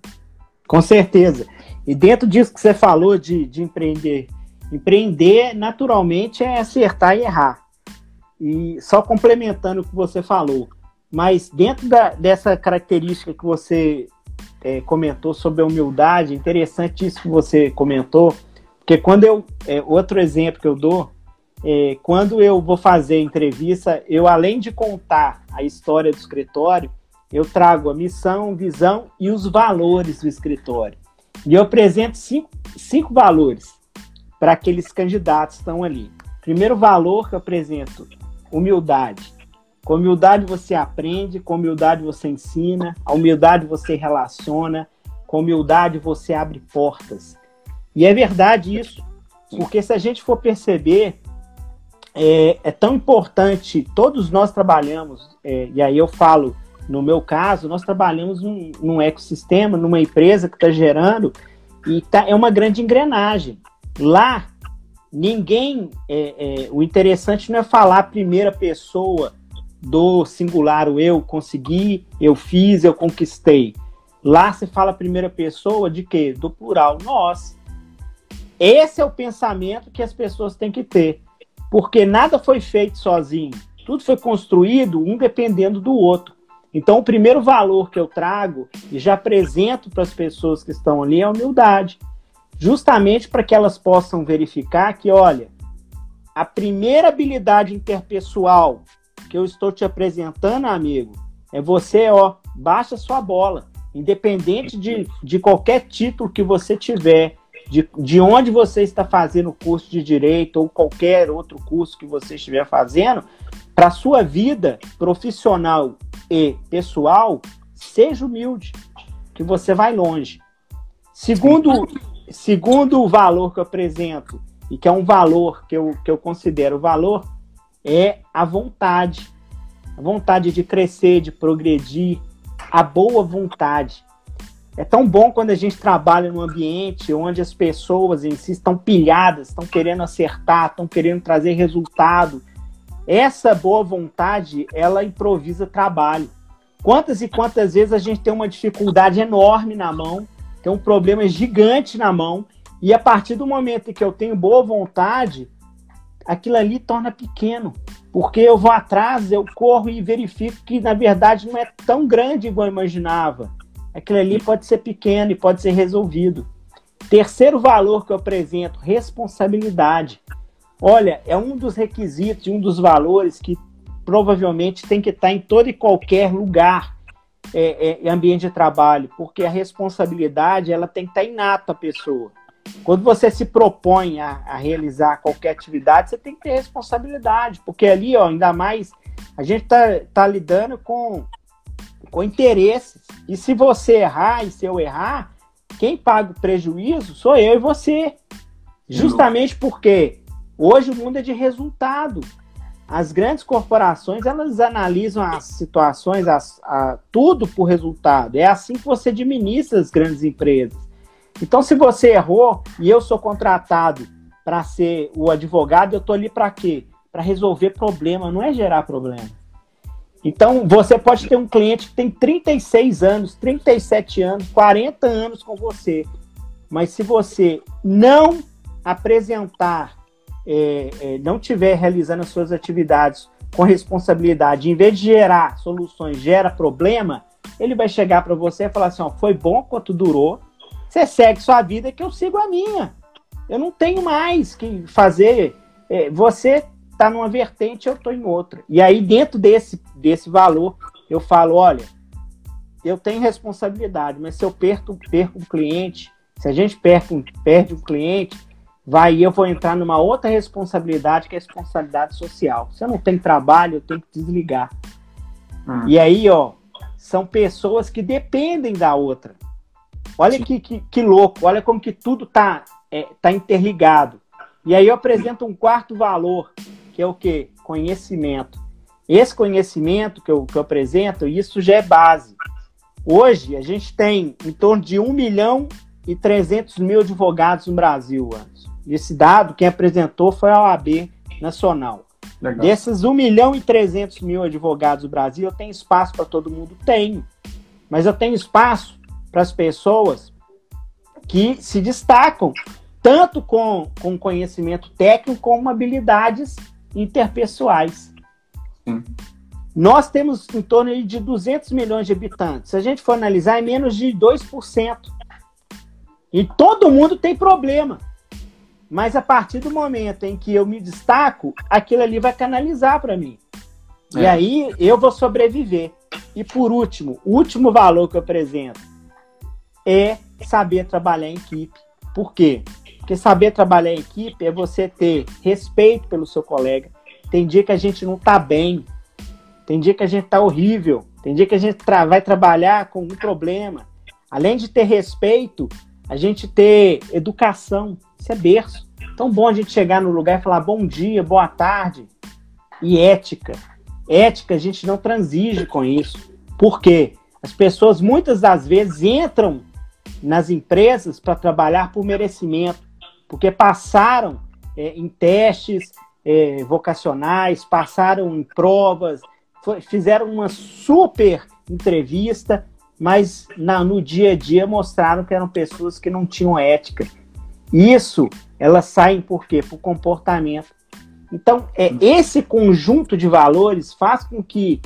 Speaker 3: Com certeza. E dentro disso que você falou de, de empreender, empreender naturalmente é acertar e errar. E só complementando o que você falou, mas dentro da, dessa característica que você é, comentou sobre a humildade, interessante isso que você comentou, porque quando eu, é, outro exemplo que eu dou, é, quando eu vou fazer entrevista, eu além de contar a história do escritório, eu trago a missão, visão e os valores do escritório. E eu apresento cinco, cinco valores para aqueles candidatos que estão ali. Primeiro valor que eu apresento humildade. Com humildade você aprende, com humildade você ensina, a humildade você relaciona, com humildade você abre portas. E é verdade isso, porque se a gente for perceber, é, é tão importante, todos nós trabalhamos, é, e aí eu falo, no meu caso, nós trabalhamos num, num ecossistema, numa empresa que está gerando, e tá, é uma grande engrenagem. Lá ninguém. É, é, o interessante não é falar a primeira pessoa do singular, o eu consegui, eu fiz, eu conquistei. Lá se fala a primeira pessoa de quê? Do plural, nós. Esse é o pensamento que as pessoas têm que ter. Porque nada foi feito sozinho. Tudo foi construído um dependendo do outro. Então, o primeiro valor que eu trago e já apresento para as pessoas que estão ali é a humildade justamente para que elas possam verificar que, olha, a primeira habilidade interpessoal que eu estou te apresentando, amigo, é você, ó, baixa sua bola, independente de, de qualquer título que você tiver, de, de onde você está fazendo o curso de direito ou qualquer outro curso que você estiver fazendo, para sua vida profissional e pessoal, seja humilde, que você vai longe. Segundo segundo o valor que eu apresento, e que é um valor que eu, que eu considero valor, é a vontade. A vontade de crescer, de progredir, a boa vontade. É tão bom quando a gente trabalha num ambiente onde as pessoas em si estão pilhadas, estão querendo acertar, estão querendo trazer resultado. Essa boa vontade, ela improvisa trabalho. Quantas e quantas vezes a gente tem uma dificuldade enorme na mão tem um problema gigante na mão, e a partir do momento em que eu tenho boa vontade, aquilo ali torna pequeno. Porque eu vou atrás, eu corro e verifico que, na verdade, não é tão grande igual eu imaginava. Aquilo ali pode ser pequeno e pode ser resolvido. Terceiro valor que eu apresento, responsabilidade. Olha, é um dos requisitos, um dos valores que provavelmente tem que estar em todo e qualquer lugar é, é, ambiente de trabalho, porque a responsabilidade ela tem que estar inata à pessoa. Quando você se propõe a, a, realizar qualquer atividade, você tem que ter responsabilidade, porque ali, ó, ainda mais, a gente está tá lidando com, com interesses. E se você errar e se eu errar, quem paga o prejuízo sou eu e você. Justamente porque hoje o mundo é de resultado as grandes corporações elas analisam as situações, as, a, tudo por resultado. É assim que você administra as grandes empresas. Então, se você errou e eu sou contratado para ser o advogado, eu estou ali para quê? Para resolver problema, não é gerar problema. Então, você pode ter um cliente que tem 36 anos, 37 anos, 40 anos com você. Mas se você não apresentar, é, é, não tiver realizando as suas atividades com responsabilidade, em vez de gerar soluções, gera problema, ele vai chegar para você e falar assim: ó, foi bom quanto durou, você segue sua vida que eu sigo a minha. Eu não tenho mais que fazer. É, você está numa vertente, eu estou em outra. E aí, dentro desse, desse valor, eu falo: olha, eu tenho responsabilidade, mas se eu perco, perco um cliente, se a gente perde, perde um cliente, vai eu vou entrar numa outra responsabilidade, que é a responsabilidade social. Se eu não tenho trabalho, eu tenho que desligar. Hum. E aí, ó, são pessoas que dependem da outra. Olha que, que, que, louco, olha como que tudo tá, é, tá interligado. E aí eu apresento um quarto valor, que é o que? Conhecimento. Esse conhecimento que eu, que eu apresento, isso já é base. Hoje, a gente tem em torno de 1 milhão e 300 mil advogados no Brasil, Anderson. Esse dado, quem apresentou foi a OAB Nacional. Legal. Desses 1 milhão e 300 mil advogados do Brasil, eu tenho espaço para todo mundo? Tenho. Mas eu tenho espaço para as pessoas que se destacam tanto com, com conhecimento técnico como habilidades interpessoais. Sim. Nós temos em torno de 200 milhões de habitantes. Se a gente for analisar, é menos de 2%. E todo mundo tem problema. Mas a partir do momento em que eu me destaco, aquilo ali vai canalizar para mim. É. E aí eu vou sobreviver. E por último, o último valor que eu apresento é saber trabalhar em equipe. Por quê? Porque saber trabalhar em equipe é você ter respeito pelo seu colega. Tem dia que a gente não tá bem, tem dia que a gente tá horrível, tem dia que a gente tra vai trabalhar com um problema. Além de ter respeito, a gente ter educação, isso é berço. Tão bom a gente chegar no lugar e falar bom dia, boa tarde. E ética. Ética, a gente não transige com isso. Por quê? As pessoas muitas das vezes entram nas empresas para trabalhar por merecimento, porque passaram é, em testes é, vocacionais, passaram em provas, foi, fizeram uma super entrevista, mas na, no dia a dia mostraram que eram pessoas que não tinham ética. Isso, elas saem por quê? Por comportamento. Então, é, esse conjunto de valores faz com que,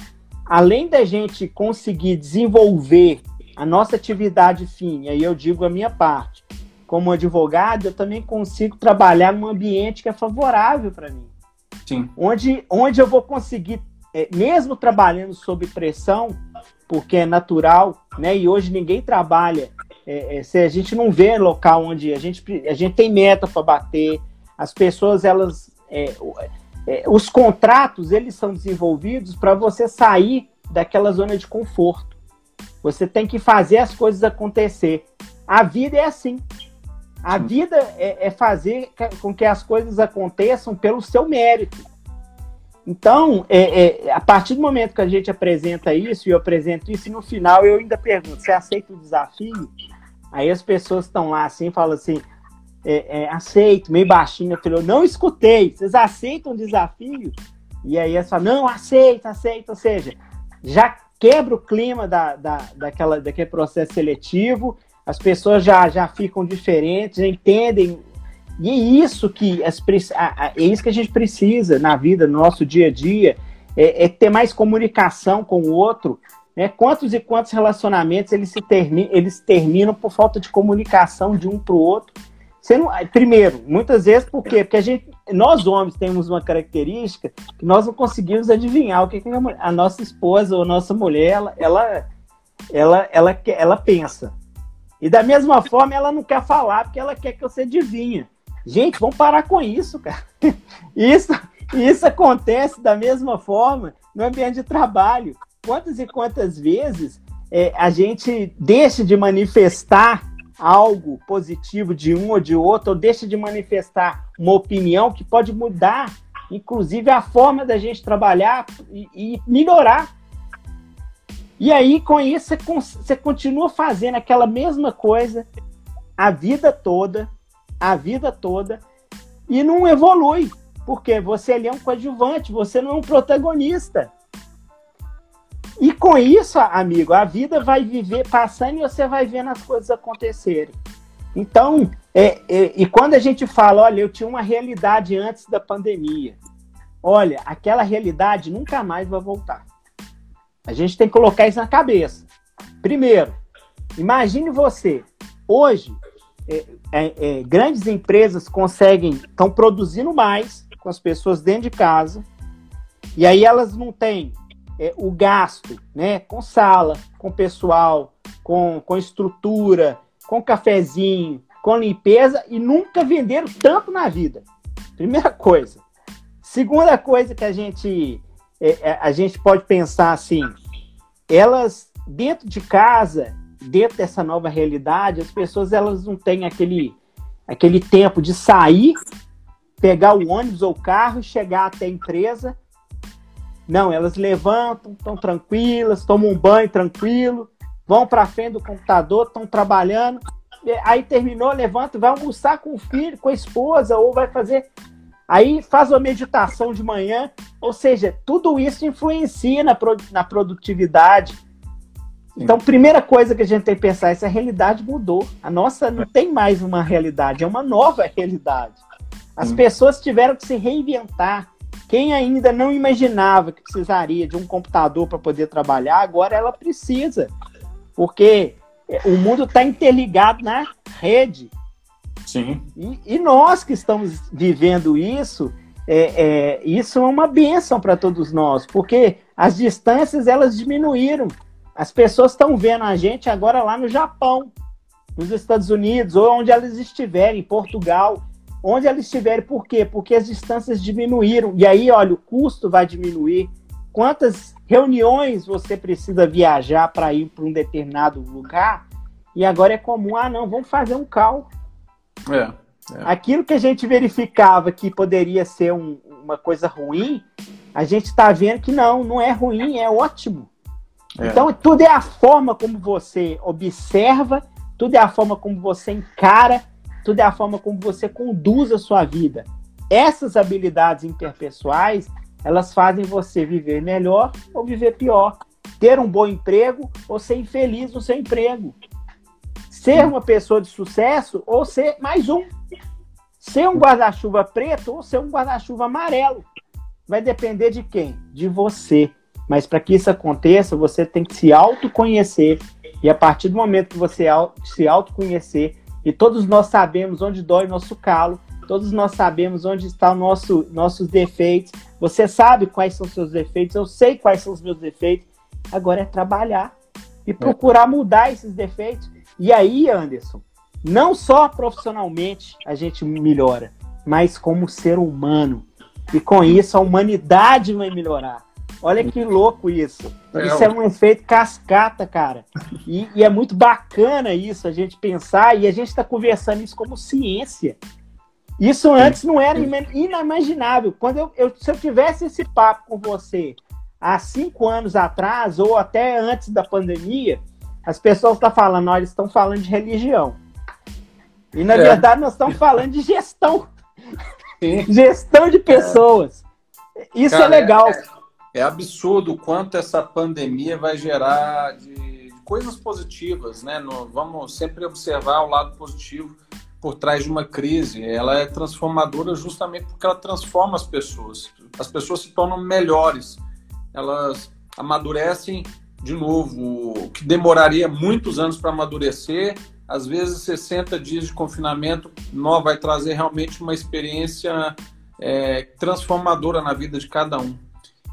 Speaker 3: além da gente conseguir desenvolver a nossa atividade fim, e aí eu digo a minha parte, como advogado, eu também consigo trabalhar num ambiente que é favorável para mim. Sim. Onde, onde eu vou conseguir, é, mesmo trabalhando sob pressão, porque é natural, né? E hoje ninguém trabalha. É, é, se a gente não vê local onde a gente, a gente tem meta para bater, as pessoas, elas. É, é, os contratos, eles são desenvolvidos para você sair daquela zona de conforto. Você tem que fazer as coisas acontecer. A vida é assim. A vida é, é fazer com que as coisas aconteçam pelo seu mérito. Então, é, é, a partir do momento que a gente apresenta isso, e eu apresento isso, e no final eu ainda pergunto: você aceita o desafio? Aí as pessoas estão lá assim, falam assim: é, é, aceito, meio baixinho. Eu falei: não escutei, vocês aceitam o desafio? E aí falam: não, aceito, aceito. Ou seja, já quebra o clima da, da, daquela, daquele processo seletivo, as pessoas já, já ficam diferentes, já entendem. E é isso que as, é isso que a gente precisa na vida, no nosso dia a dia, é, é ter mais comunicação com o outro. Né? Quantos e quantos relacionamentos eles, se termi eles terminam por falta de comunicação de um para o outro? Não, primeiro, muitas vezes por quê? Porque a gente, nós homens temos uma característica que nós não conseguimos adivinhar o que, que a, nossa esposa ou nossa mulher ela, ela, ela, ela, ela pensa. E da mesma forma ela não quer falar porque ela quer que você adivinha. Gente, vamos parar com isso, cara. [LAUGHS] Isso, isso acontece da mesma forma no ambiente de trabalho. Quantas e quantas vezes é, a gente deixa de manifestar algo positivo de um ou de outro, ou deixa de manifestar uma opinião que pode mudar, inclusive, a forma da gente trabalhar e, e melhorar. E aí, com isso, você continua fazendo aquela mesma coisa a vida toda, a vida toda, e não evolui. Porque você ali é um coadjuvante, você não é um protagonista. E com isso, amigo, a vida vai viver passando e você vai vendo as coisas acontecerem. Então, é, é, e quando a gente fala, olha, eu tinha uma realidade antes da pandemia, olha, aquela realidade nunca mais vai voltar. A gente tem que colocar isso na cabeça. Primeiro, imagine você, hoje, é, é, é grandes empresas conseguem, estão produzindo mais com as pessoas dentro de casa, e aí elas não têm é, o gasto né, com sala, com pessoal, com, com estrutura, com cafezinho, com limpeza e nunca venderam tanto na vida. Primeira coisa. Segunda coisa que a gente, é, é, a gente pode pensar assim, elas dentro de casa, dentro dessa nova realidade, as pessoas elas não têm aquele, aquele tempo de sair, pegar o ônibus ou o carro e chegar até a empresa não, elas levantam, estão tranquilas, tomam um banho tranquilo, vão para frente do computador, estão trabalhando. Aí terminou, levanta, vai almoçar com o filho, com a esposa, ou vai fazer. Aí faz uma meditação de manhã. Ou seja, tudo isso influencia na, na produtividade. Então, primeira coisa que a gente tem que pensar, essa realidade mudou. A nossa não tem mais uma realidade, é uma nova realidade. As pessoas tiveram que se reinventar, quem ainda não imaginava que precisaria de um computador para poder trabalhar, agora ela precisa. Porque o mundo está interligado na rede.
Speaker 2: Sim.
Speaker 3: E, e, nós que estamos vivendo isso, é, é isso é uma benção para todos nós, porque as distâncias elas diminuíram. As pessoas estão vendo a gente agora lá no Japão, nos Estados Unidos, ou onde elas estiverem, em Portugal onde ela estiver. Por quê? Porque as distâncias diminuíram. E aí, olha, o custo vai diminuir. Quantas reuniões você precisa viajar para ir para um determinado lugar? E agora é comum, ah, não, vamos fazer um call. É, é. Aquilo que a gente verificava que poderia ser um, uma coisa ruim, a gente está vendo que não, não é ruim, é ótimo. É. Então, tudo é a forma como você observa, tudo é a forma como você encara tudo é a forma como você conduz a sua vida. Essas habilidades interpessoais, elas fazem você viver melhor ou viver pior. Ter um bom emprego ou ser infeliz no seu emprego. Ser uma pessoa de sucesso ou ser mais um. Ser um guarda-chuva preto ou ser um guarda-chuva amarelo. Vai depender de quem? De você. Mas para que isso aconteça, você tem que se autoconhecer. E a partir do momento que você se autoconhecer, e todos nós sabemos onde dói nosso calo, todos nós sabemos onde estão nosso, nossos defeitos. Você sabe quais são os seus defeitos, eu sei quais são os meus defeitos. Agora é trabalhar e procurar mudar esses defeitos. E aí, Anderson, não só profissionalmente a gente melhora, mas como ser humano. E com isso a humanidade vai melhorar. Olha que louco isso. É, isso é um efeito cascata, cara. E, e, é muito bacana isso, a gente pensar, e a gente está conversando isso como ciência. Isso antes não era inimaginável. Quando eu, eu, se eu tivesse esse papo com você há cinco anos atrás, ou até antes da pandemia, as pessoas estão tá falando, olha, estão falando de religião. E na é. verdade nós estamos falando de gestão. Sim. [LAUGHS] gestão de pessoas. Isso é Cara, é legal. É
Speaker 2: é absurdo o quanto essa pandemia vai gerar de, coisas positivas, né? No, vamos sempre observar o lado positivo por trás de uma crise. Ela é transformadora justamente porque ela transforma as pessoas. As pessoas se tornam melhores. Elas amadurecem de novo, o que demoraria muitos anos para amadurecer, às vezes 60 dias de confinamento não vai trazer realmente uma experiência é, transformadora na vida de cada um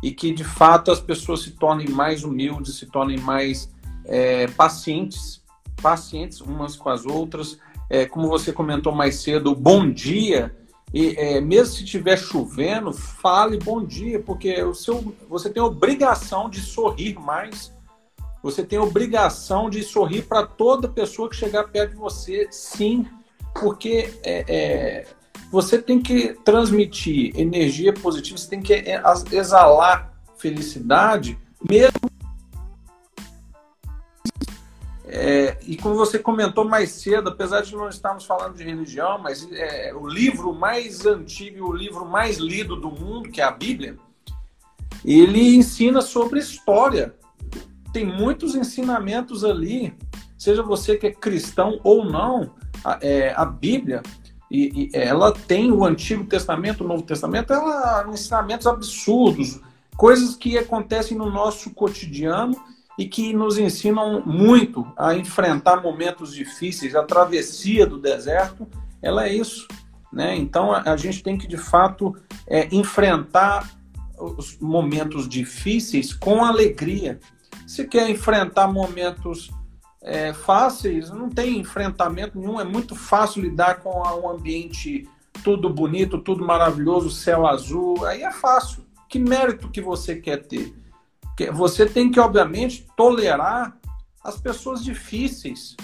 Speaker 2: e que de fato as pessoas se tornem mais humildes, se tornem mais é, pacientes, pacientes umas com as outras. É, como você comentou mais cedo, bom dia. E é, mesmo se estiver chovendo, fale bom dia, porque o seu, você tem obrigação de sorrir mais. Você tem obrigação de sorrir para toda pessoa que chegar perto de você, sim, porque é, é você tem que transmitir energia positiva, você tem que é, exalar felicidade, mesmo. É, e como você comentou mais cedo, apesar de não estarmos falando de religião, mas é, o livro mais antigo, o livro mais lido do mundo, que é a Bíblia, ele ensina sobre história. tem muitos ensinamentos ali, seja você que é cristão ou não, a, é, a Bíblia, e, e, ela tem o Antigo Testamento, o Novo Testamento, ela ensinamentos absurdos, coisas que acontecem no nosso cotidiano e que nos ensinam muito a enfrentar momentos difíceis. A travessia do deserto, ela é isso. Né? Então a, a gente tem que de fato é, enfrentar os momentos difíceis com alegria. Se quer enfrentar momentos é, fáceis, não tem enfrentamento nenhum, é muito fácil lidar com um ambiente tudo bonito, tudo maravilhoso, céu azul, aí é fácil. Que mérito que você quer ter? Você tem que, obviamente, tolerar as pessoas difíceis.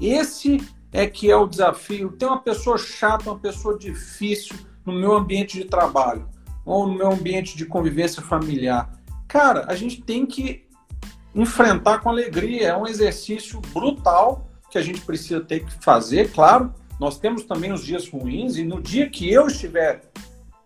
Speaker 2: Esse é que é o desafio. Tem uma pessoa chata, uma pessoa difícil no meu ambiente de trabalho ou no meu ambiente de convivência familiar. Cara, a gente tem que enfrentar com alegria. É um exercício brutal que a gente precisa ter que fazer, claro. Nós temos também os dias ruins e no dia que eu estiver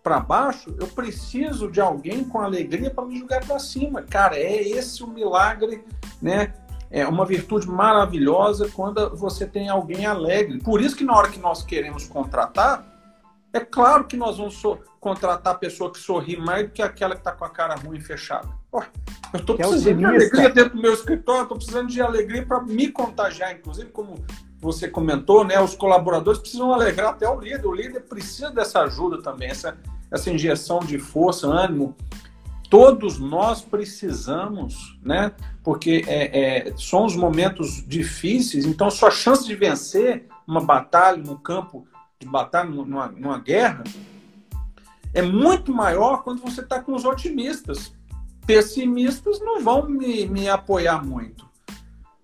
Speaker 2: para baixo, eu preciso de alguém com alegria para me jogar para cima. Cara, é esse o milagre, né? É uma virtude maravilhosa quando você tem alguém alegre. Por isso que na hora que nós queremos contratar, é claro que nós vamos contratar a pessoa que sorri mais do que aquela que está com a cara ruim e fechada. Pô, eu estou é precisando de alegria dentro do meu escritório, estou precisando de alegria para me contagiar, inclusive como você comentou, né? Os colaboradores precisam alegrar até o líder. O líder precisa dessa ajuda também, essa, essa injeção de força, ânimo. Todos nós precisamos, né? Porque é, é, são os momentos difíceis, então sua chance de vencer uma batalha no campo de batalha, numa, numa guerra, é muito maior quando você está com os otimistas. Pessimistas não vão me, me apoiar muito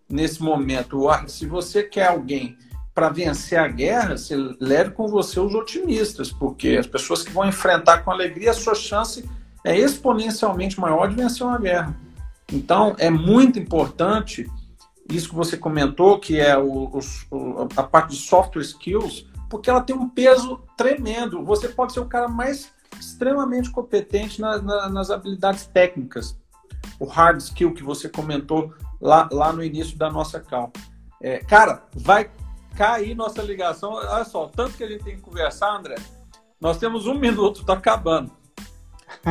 Speaker 2: nesse momento. Se você quer alguém para vencer a guerra, você leve com você os otimistas, porque as pessoas que vão enfrentar com alegria, a sua chance é exponencialmente maior de vencer uma guerra. Então, é muito importante isso que você comentou, que é o, o, a parte de software skills, porque ela tem um peso tremendo. Você pode ser o cara mais extremamente competente na, na, nas habilidades técnicas. O hard skill que você comentou lá, lá no início da nossa cal. É, cara, vai cair nossa ligação. Olha só, tanto que a gente tem que conversar, André. Nós temos um minuto, tá acabando.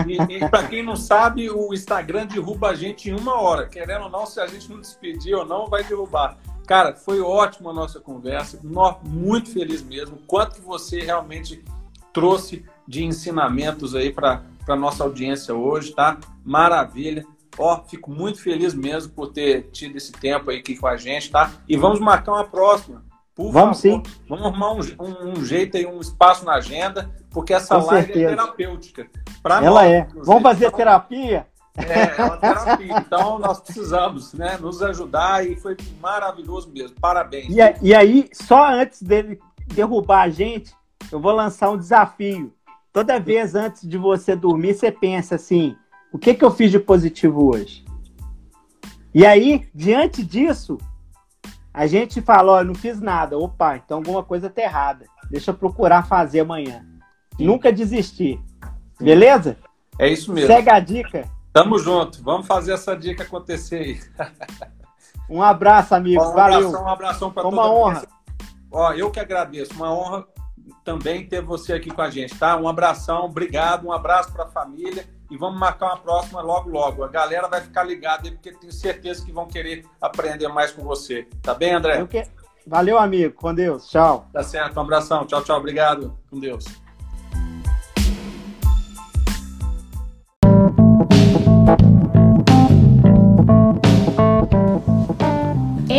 Speaker 2: E, e para quem não sabe, o Instagram derruba a gente em uma hora. Querendo ou não, se a gente não despedir ou não, vai derrubar. Cara, foi ótima a nossa conversa. Muito feliz mesmo. Quanto que você realmente trouxe de ensinamentos aí para a nossa audiência hoje, tá? Maravilha. Ó, fico muito feliz mesmo por ter tido esse tempo aí aqui com a gente, tá? E vamos marcar uma próxima.
Speaker 3: Por vamos favor. sim.
Speaker 2: Vamos arrumar um, um, um, jeito aí, um espaço na agenda, porque essa com live é certeza. é terapêutica.
Speaker 3: Ela nós, é. Vamos fazer então, terapia?
Speaker 2: É, é uma terapia. Então nós precisamos né, nos ajudar e foi maravilhoso mesmo. Parabéns.
Speaker 3: E, e aí, só antes dele derrubar a gente, eu vou lançar um desafio. Toda vez antes de você dormir, você pensa assim: o que, que eu fiz de positivo hoje? E aí, diante disso, a gente fala: ó, não fiz nada. Opa, então alguma coisa tá errada. Deixa eu procurar fazer amanhã. Sim. Nunca desistir. Beleza?
Speaker 2: É isso mesmo.
Speaker 3: Segue a dica.
Speaker 2: Tamo junto. Vamos fazer essa dica acontecer aí.
Speaker 3: Um abraço, amigo. Um Valeu.
Speaker 2: Abração, um abração para
Speaker 3: toda Uma honra.
Speaker 2: Ó, eu que agradeço. Uma honra também ter você aqui com a gente, tá? Um abração, obrigado, um abraço para a família e vamos marcar uma próxima logo, logo. A galera vai ficar ligada aí, porque tenho certeza que vão querer aprender mais com você. Tá bem, André?
Speaker 3: Que... Valeu, amigo. Com Deus. Tchau.
Speaker 2: Tá certo. Um abração. Tchau, tchau. Obrigado. Com Deus.